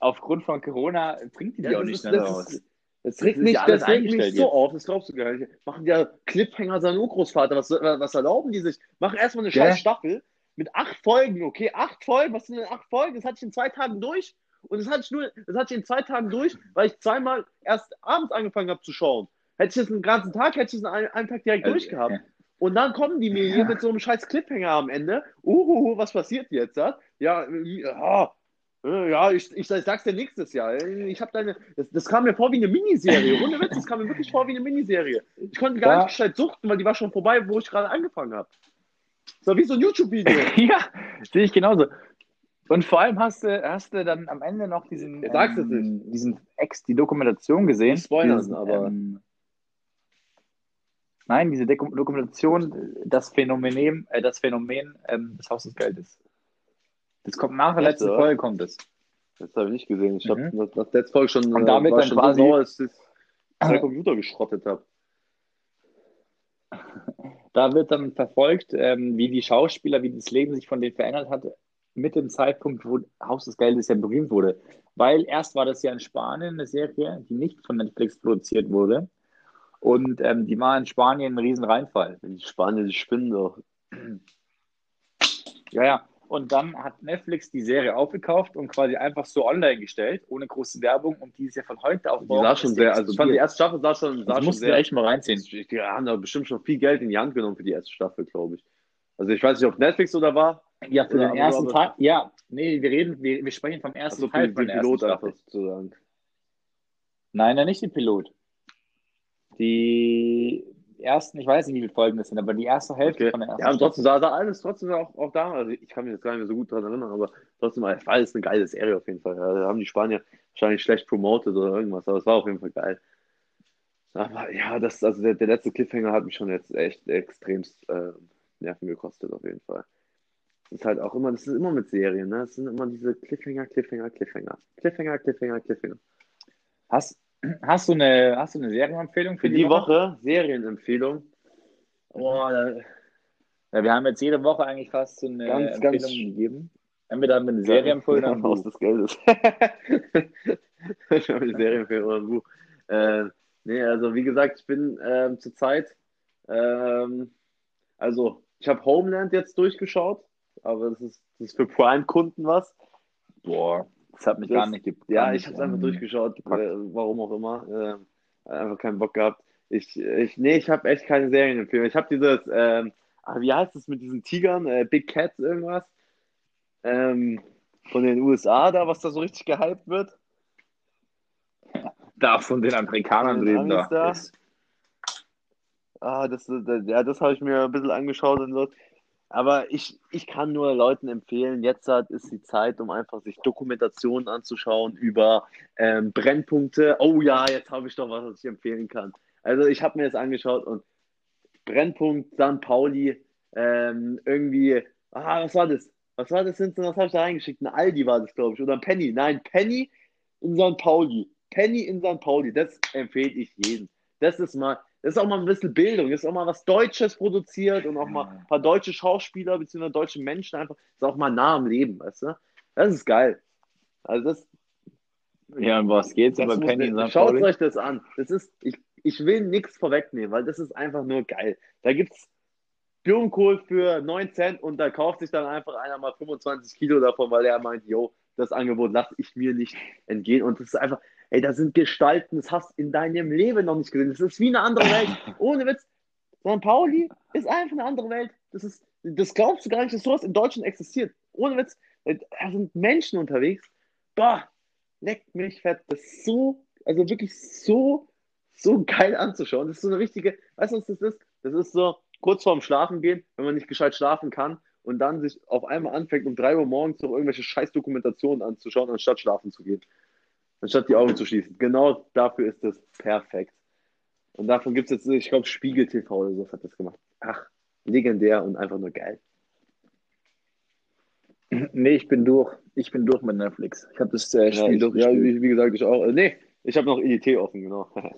aufgrund von Corona bringt die die Ja, auch nicht das raus. Das regt mich, ja das regt mich so jetzt. auf, das glaubst du gar nicht. Machen ja Cliffhanger sein Urgroßvater, was, was erlauben die sich? Machen erstmal eine scheiß Staffel mit acht Folgen, okay? Acht Folgen, was sind denn acht Folgen? Das hatte ich in zwei Tagen durch. Und das hatte ich nur, das hatte ich in zwei Tagen durch, weil ich zweimal erst abends angefangen habe zu schauen. Hätte ich das einen ganzen Tag, hätte ich das einen, einen Tag direkt Also, durchgehabt. ja. Und dann kommen die mir hier mit so einem scheiß Cliffhanger am Ende. Uhuhu, was passiert jetzt? Ja, ja, ja, ja ich, ich sag's dir nächstes Jahr. Ich habe deine, das, das kam mir vor wie eine Miniserie. Ohne Witz, das kam mir wirklich vor wie eine Miniserie. Ich konnte gar Ja. nicht gescheit suchten, weil die war schon vorbei, wo ich gerade angefangen habe. Das war wie so ein YouTube-Video. ja, sehe ich genauso. Und vor allem hast du, hast du dann am Ende noch diesen, Ja, sag's jetzt ähm, diesen Ex, die Dokumentation gesehen. Spoilern, Diesen, aber- Ähm, nein, diese Doku- Dokumentation, das Phänomen, äh, das Phänomen ähm, des Haus des Geldes. Das kommt nach der letzten? Folge, kommt es. Das habe ich nicht gesehen. Ich habe Mhm. nach der Folge schon, Und äh, damit war dann schon quasi- so sauer, dass ich den Computer geschrottet habe. Da wird dann verfolgt, ähm, wie die Schauspieler, wie das Leben sich von denen verändert hat, mit dem Zeitpunkt, wo Haus des Geldes ja berühmt wurde. Weil erst war das ja in Spanien eine Serie, die nicht von Netflix produziert wurde. Und ähm, die war in Spanien ein riesen Reinfall. Die Spanier, die spinnen doch. Ja, ja. Und dann hat Netflix die Serie aufgekauft und quasi einfach so online gestellt, ohne große Werbung. Und die ist ja von heute auf Die morgen. sah schon die sehr, also fand die erste Staffel sah schon, sah Das schon sehr. echt mal reinziehen. Die haben da bestimmt schon viel Geld in die Hand genommen für die erste Staffel, glaube ich. Also ich weiß nicht, ob Netflix oder war. Ja, für den ersten aber- Teil. Ja, nee, wir reden, wir, wir sprechen vom ersten Also Teil von den Pilot Staffel. einfach sozusagen. Nein, nein, nicht den Pilot. Die ersten, ich weiß nicht, wie viele Folgen das sind, aber die erste Hälfte Okay. von der ersten Ja, und trotzdem sah, sah alles trotzdem auch, auch da. Also ich kann mich jetzt gar nicht mehr so gut dran erinnern, aber trotzdem war alles eine geile Serie auf jeden Fall. Ja, da haben die Spanier wahrscheinlich schlecht promoted oder irgendwas, aber es war auf jeden Fall geil. Aber ja, das, also der, der letzte Cliffhanger hat mich schon jetzt echt extremst äh, Nerven gekostet, auf jeden Fall. Das ist halt auch immer, das ist immer mit Serien, ne? Das sind immer diese Cliffhanger, Cliffhanger, Cliffhanger. Cliffhanger, Cliffhanger, Cliffhanger. Hast, hast, du eine, hast du eine Serienempfehlung Für die Woche Serienempfehlung. Boah, da, Ja, wir haben jetzt jede Woche eigentlich fast so eine Ganz, Empfehlung ganz- gegeben. Entweder haben wir eine Serie empfohlen oder ein Haus des Geldes. ich habe eine Serie empfehlen oder ein Buch. Äh, Nee, also wie gesagt, ich bin ähm, zurzeit, ähm, also ich habe Homeland jetzt durchgeschaut, aber das ist, das ist für Prime-Kunden was. Boah, das hat mich Das- gar nicht ge- Ja, ich habe es einfach ähm, durchgeschaut, äh, warum auch immer. Äh, einfach keinen Bock gehabt. Ich, ich, nee, ich habe echt keine Serienempfehlung. Ich habe dieses, ähm, ah, wie heißt es mit diesen Tigern? Äh, Big Cats irgendwas? Ähm, von den USA da, was da so richtig gehypt wird. Da von den Amerikanern reden da. Da. Ah, das, das, ja, das habe ich mir ein bisschen angeschaut und so. Aber ich, ich kann nur Leuten empfehlen, jetzt ist die Zeit, um einfach sich Dokumentationen anzuschauen über ähm, Brennpunkte. Oh ja, jetzt habe ich doch was, was ich empfehlen kann. Also ich habe mir das angeschaut und Brennpunkt St. Pauli, ähm, irgendwie, ah, was war das? Was war das? Was habe ich da reingeschickt? Ein Aldi war das, glaube ich. Oder ein Penny. Nein, Penny in St. Pauli. Penny in St. Pauli, das empfehle ich jedem. Das ist mal, das ist auch mal ein bisschen Bildung, das ist auch mal was Deutsches produziert und auch mal ein paar deutsche Schauspieler bzw. deutsche Menschen einfach, das ist auch mal nah am Leben, weißt du? Das ist geil. Also das, Ja, um was geht's muss, Penny St. schaut euch das an. Das ist, ich, ich will nichts vorwegnehmen, weil das ist einfach nur geil. Da gibt's Blumenkohl für 9 Cent und da kauft sich dann einfach einer mal 25 Kilo davon, weil er meint, yo, das Angebot lasse ich mir nicht entgehen. Und das ist einfach, ey, da sind Gestalten, das hast du in deinem Leben noch nicht gesehen. Das ist wie eine andere Welt. Ohne Witz. St. Pauli ist einfach eine andere Welt. Das ist, das glaubst du gar nicht, dass sowas in Deutschland existiert. Ohne Witz. Da sind Menschen unterwegs. Boah, leck mich fett. Das ist so, also wirklich so, so geil anzuschauen. Das ist so eine richtige, weißt du, was das ist? Das ist so kurz vorm Schlafen gehen, wenn man nicht gescheit schlafen kann und dann sich auf einmal anfängt, um 3 Uhr morgens noch irgendwelche scheiß Dokumentationen anzuschauen, anstatt schlafen zu gehen. Anstatt die Augen zu schließen. Genau dafür ist das perfekt. Und davon gibt es jetzt, ich glaube, Spiegel TV oder so hat das gemacht. Ach, legendär und einfach nur geil. Nee, ich bin durch. Ich bin durch mit Netflix. Ich habe das äh, Ja, Spiel ich, ja durchgespielt. wie, wie gesagt, ich auch. Äh, nee, ich habe noch EDT offen, genau.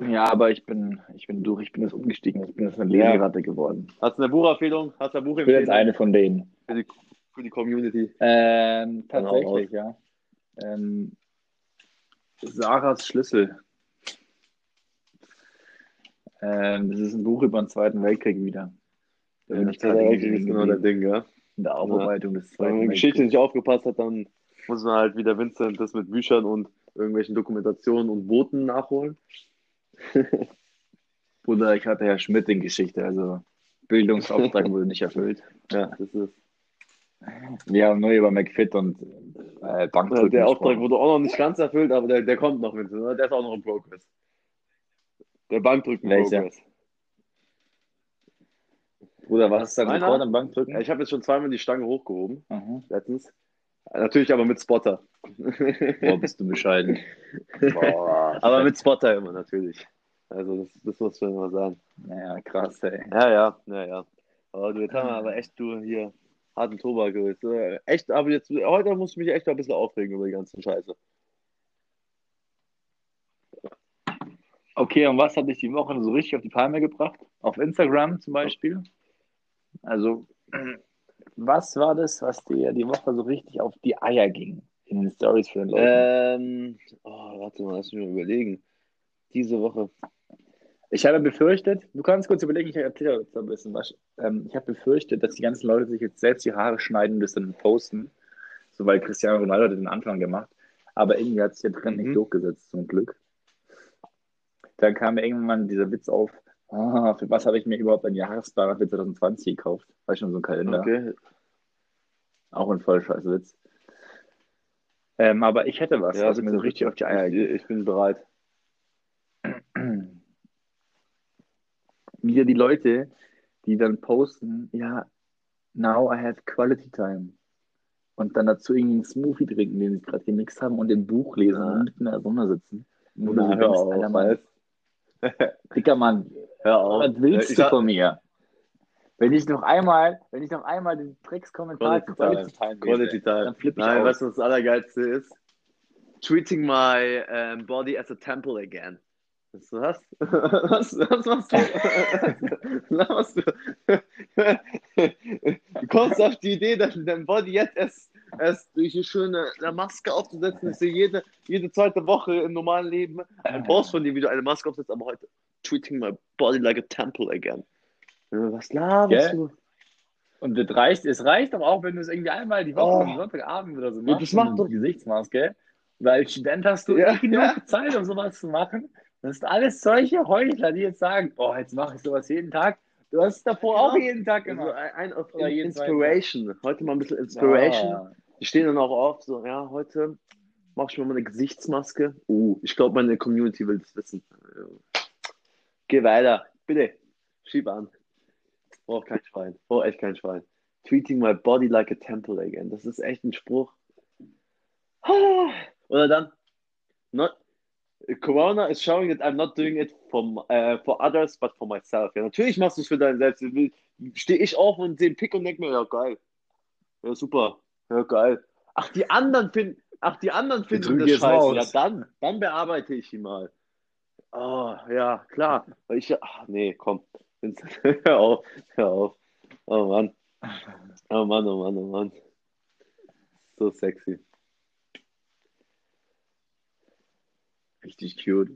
Ja, aber ich bin, ich bin durch. Ich bin jetzt umgestiegen. Ich bin jetzt eine Ja. Leseratte geworden. Hast du eine Buchempfehlung? Hast du eine Ich bin jetzt Buchempfehlung eine von denen. für die, für die Community? Ähm, tatsächlich, ja. Ähm, Sarahs Schlüssel. Ähm, das ist ein Buch über den Zweiten Weltkrieg wieder. Da bin ich Ja, gerade genau. Ding, ja. in der Aufarbeitung des Wenn Zweiten man in Geschichte nicht aufgepasst hat, dann muss man halt wieder Vincent das mit Büchern und irgendwelchen Dokumentationen und Booten nachholen. Bruder, ich hatte ja Schmidt in Geschichte, also Bildungsauftrag wurde nicht erfüllt. Ja, das ist. Wir haben nur über McFit und äh, Bankdrücken Der Auftrag wurde auch noch nicht ganz erfüllt, aber der, der kommt noch, Vincent. Oder? Der ist auch noch im Progress. Der Bankdrücken Welcher? Progress. Bruder, was ist dein Meiner? Rekord am Bankdrücken? Ich habe jetzt schon zweimal die Stange hochgehoben, Mhm. letztens. Natürlich aber mit Spotter. Boah, bist du bescheiden. Boah, aber mit Spotter immer natürlich. Also das, das muss man immer sagen. Naja, krass, ey. Ja, ja, ja, ja. Aber du, jetzt haben wir aber echt du hier harten Tobak. Äh, Echt, aber jetzt, heute muss ich mich echt ein bisschen aufregen über die ganzen Scheiße. Okay, und was hat dich die Woche so richtig auf die Palme gebracht? Auf Instagram zum Beispiel? Also, was war das, was dir die Woche so richtig auf die Eier ging in den Stories für den Leuten? Ähm, oh, warte mal, lass mich mal überlegen. Diese Woche. Ich habe befürchtet, du kannst kurz überlegen, ich erkläre jetzt ein bisschen was. Ähm, ich habe befürchtet, dass die ganzen Leute sich jetzt selbst die Haare schneiden und das dann posten. So, weil Cristiano Ronaldo hat den Anfang gemacht. Aber irgendwie hat sich der Trend Mhm. nicht durchgesetzt, zum Glück. Dann kam mir irgendwann dieser Witz auf, ah, für was habe ich mir überhaupt ein Jahresplaner für 2020 gekauft? War schon so ein Kalender. Okay. Auch ein voll scheiß Witz. Ähm, aber ich hätte was, Ja, was mir so richtig auf die Eier ich, ich bin bereit. Wieder die Leute, die dann posten, ja, now I have quality time. Und dann dazu irgendwie einen Smoothie trinken, den sie gerade gemixt haben und ein Buch lesen Ja. und mitten in der Sonne sitzen. Du Na, hör auf, Alter, Mann, dicker Mann, Hör auf. was willst Ich du hab- von mir? Wenn ich noch einmal, wenn ich noch einmal den Dreckskommentar Quality Quality Time Quality Time. dann flippe ich Nein, aus. weißt du, was das Allergeilste ist? Treating my um, body as a temple again. Was? Was, was, machst du? Was machst du? Du kommst auf die Idee, dass du dein Body jetzt als, es durch die schöne eine Maske aufzusetzen, ist ja jede, jede zweite Woche im normalen Leben ein Post von dir, wie du eine Maske aufsetzt, aber heute treating my body like a temple again. Ja, Was laberst du? Und das reicht, es reicht aber auch, wenn du es irgendwie einmal die Woche Oh. am Sonntagabend oder so machst. das macht eine doch- Gesichtsmaske. Weil als Student hast du Ja, nicht genug ja. Zeit, um sowas zu machen. Das sind alles solche Heuchler, die jetzt sagen, oh, jetzt mache ich sowas jeden Tag. Du hast es davor auch Ja. jeden Tag Also gemacht. ein, ein auf zweiten Inspiration. Heute mal ein bisschen Inspiration. Ah. Die stehen dann auch auf, so, ja, heute mach ich mir mal eine Gesichtsmaske. Uh, ich glaube, meine Community will das wissen. Geh weiter, bitte. Schieb an. Oh, kein Schwein. Oh, echt kein Schwein. Treating my body like a temple again. Das ist echt ein Spruch. Ah. Oder dann, not, Corona is showing that I'm not doing it for, äh, for others, but for myself. Ja, natürlich machst du es für deinen selbst. Stehe ich auf und sehe einen Pick und denke mir, ja, geil. Ja, super. Ja, geil. Ach, die anderen finden, ach, die anderen finden das scheiße. raus. Ja, dann, dann bearbeite ich ihn mal. Oh, ja, klar. Ich, ach, nee, komm. Hör auf, hör auf. Oh Mann. Oh Mann, oh Mann, oh Mann. So sexy. Richtig cute.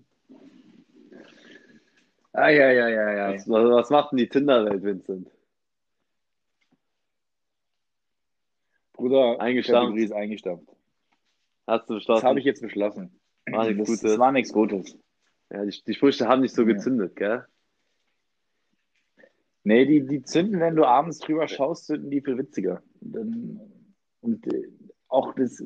Eieieiei. Was, was, was macht denn die Tinder-Welt, Vincent? Bruder, Eingestampft. Kategorie ist eingestampft. Hast du Das beschlossen? habe ich jetzt beschlossen. War nichts Das, Gutes. das war nichts Gutes. Ja, die, die Sprüche haben nicht so Ja. gezündet, gell? Nee, die, die zünden, wenn du abends drüber schaust, zünden die viel witziger. Und, dann, und äh, auch das,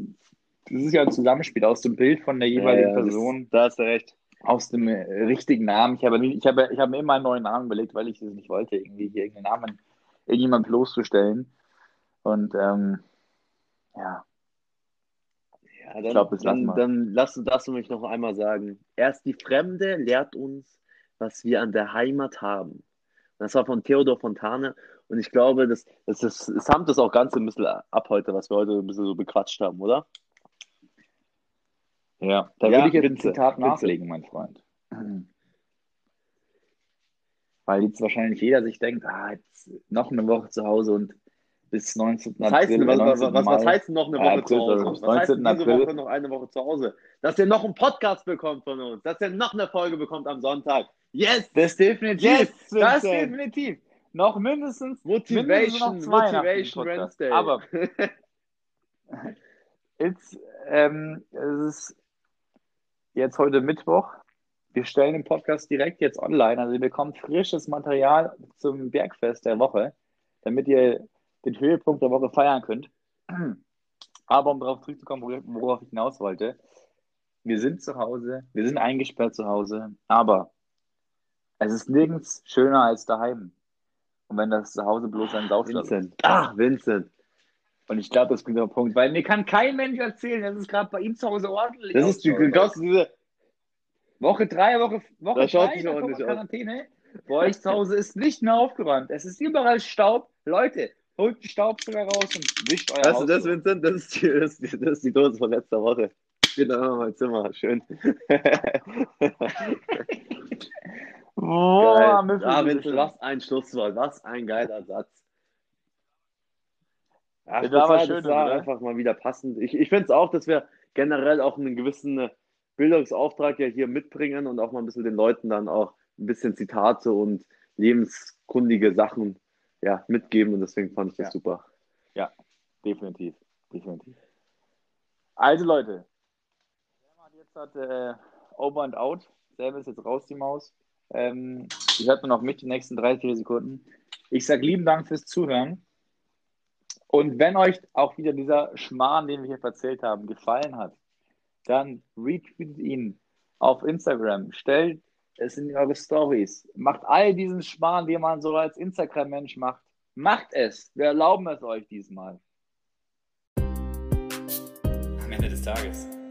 das ist ja ein Zusammenspiel aus dem Bild von der jeweiligen Ja, das- Person, Da hast du recht. aus dem äh, richtigen Namen. Ich habe, nie- ich, habe, ich habe mir immer einen neuen Namen überlegt, weil ich das nicht wollte, irgendwie hier irgendeinen Namen irgendjemand bloßzustellen. Und ähm, ja, Ja, dann, glaub, das lassen dann, wir. dann lass, du mich noch einmal sagen. Erst die Fremde lehrt uns, was wir an der Heimat haben. Das war von Theodor Fontane. Und ich glaube, das, das, ist, das samt das auch ganz ein bisschen ab heute, was wir heute ein bisschen so bequatscht haben, oder? Ja, da Ja, würde ich jetzt ein bitte, Zitat bitte. nachlegen, mein Freund. Weil jetzt wahrscheinlich jeder sich denkt, ah, jetzt noch eine Woche zu Hause und bis 19. Was heißt, denn, was, was, 19. was, was heißt denn noch eine Ja, Woche April, zu Hause? Was heißt denn 19. diese April. Woche noch eine Woche zu Hause? Dass ihr noch einen Podcast bekommt von uns, dass ihr noch eine Folge bekommt am Sonntag. Yes! Das definitiv. Yes, das definitiv. Noch mindestens, mindestens Motivation, noch zwei Motivation. Wednesday. Aber jetzt, ähm, es ist jetzt heute Mittwoch. Wir stellen den Podcast direkt jetzt online. Also ihr bekommt frisches Material zum Bergfest der Woche, damit ihr den Höhepunkt der Woche feiern könnt. Aber um darauf zurückzukommen, wor- worauf ich hinaus wollte, wir sind zu Hause, wir sind eingesperrt zu Hause, aber es ist nirgends schöner als daheim. Und wenn das zu Hause bloß ein Saufschloss ist. Ach, Vincent. Und ich glaube, das ist der Punkt, weil mir kann kein Mensch erzählen, dass es gerade bei ihm zu Hause ordentlich Das ist die, glaubst du, diese, Woche drei, Woche, Woche Das schaut drei nicht ordentlich aus. Quarantäne. Bei euch zu Hause ist nicht mehr aufgeräumt. Es ist überall Staub. Leute, holt den Staubsauger raus und wischt euer Weißt du Haus. das, Vincent? Das ist, die, das, ist die, das ist die Dose von letzter Woche. Steht da immer in meinem Zimmer. Schön. Müffel, Ah. Vincent, was ein Schlusswort. Was ein geiler Satz. Ach, Das das war schön, das war oder? einfach mal wieder passend. Ich, ich finde es auch, dass wir generell auch einen gewissen äh, Bildungsauftrag ja hier mitbringen und auch mal ein bisschen den Leuten dann auch ein bisschen Zitate und lebenskundige Sachen ja, mitgeben und deswegen fand ich das Ja. super. Definitiv, definitiv. Also Leute, jetzt hat äh, Over and Out. Sam ist jetzt raus, die Maus. Ähm, ihr hört nur noch mit die nächsten 30 vier Sekunden. Ich sage lieben Dank fürs Zuhören. Und wenn euch auch wieder dieser Schmarrn, den wir hier erzählt haben, gefallen hat, dann retweetet ihn auf Instagram, stellt es in eure Stories, macht all diesen Schmarrn, den man so als Instagram-Mensch macht. Macht es. Wir erlauben es euch diesmal. Am Ende des Tages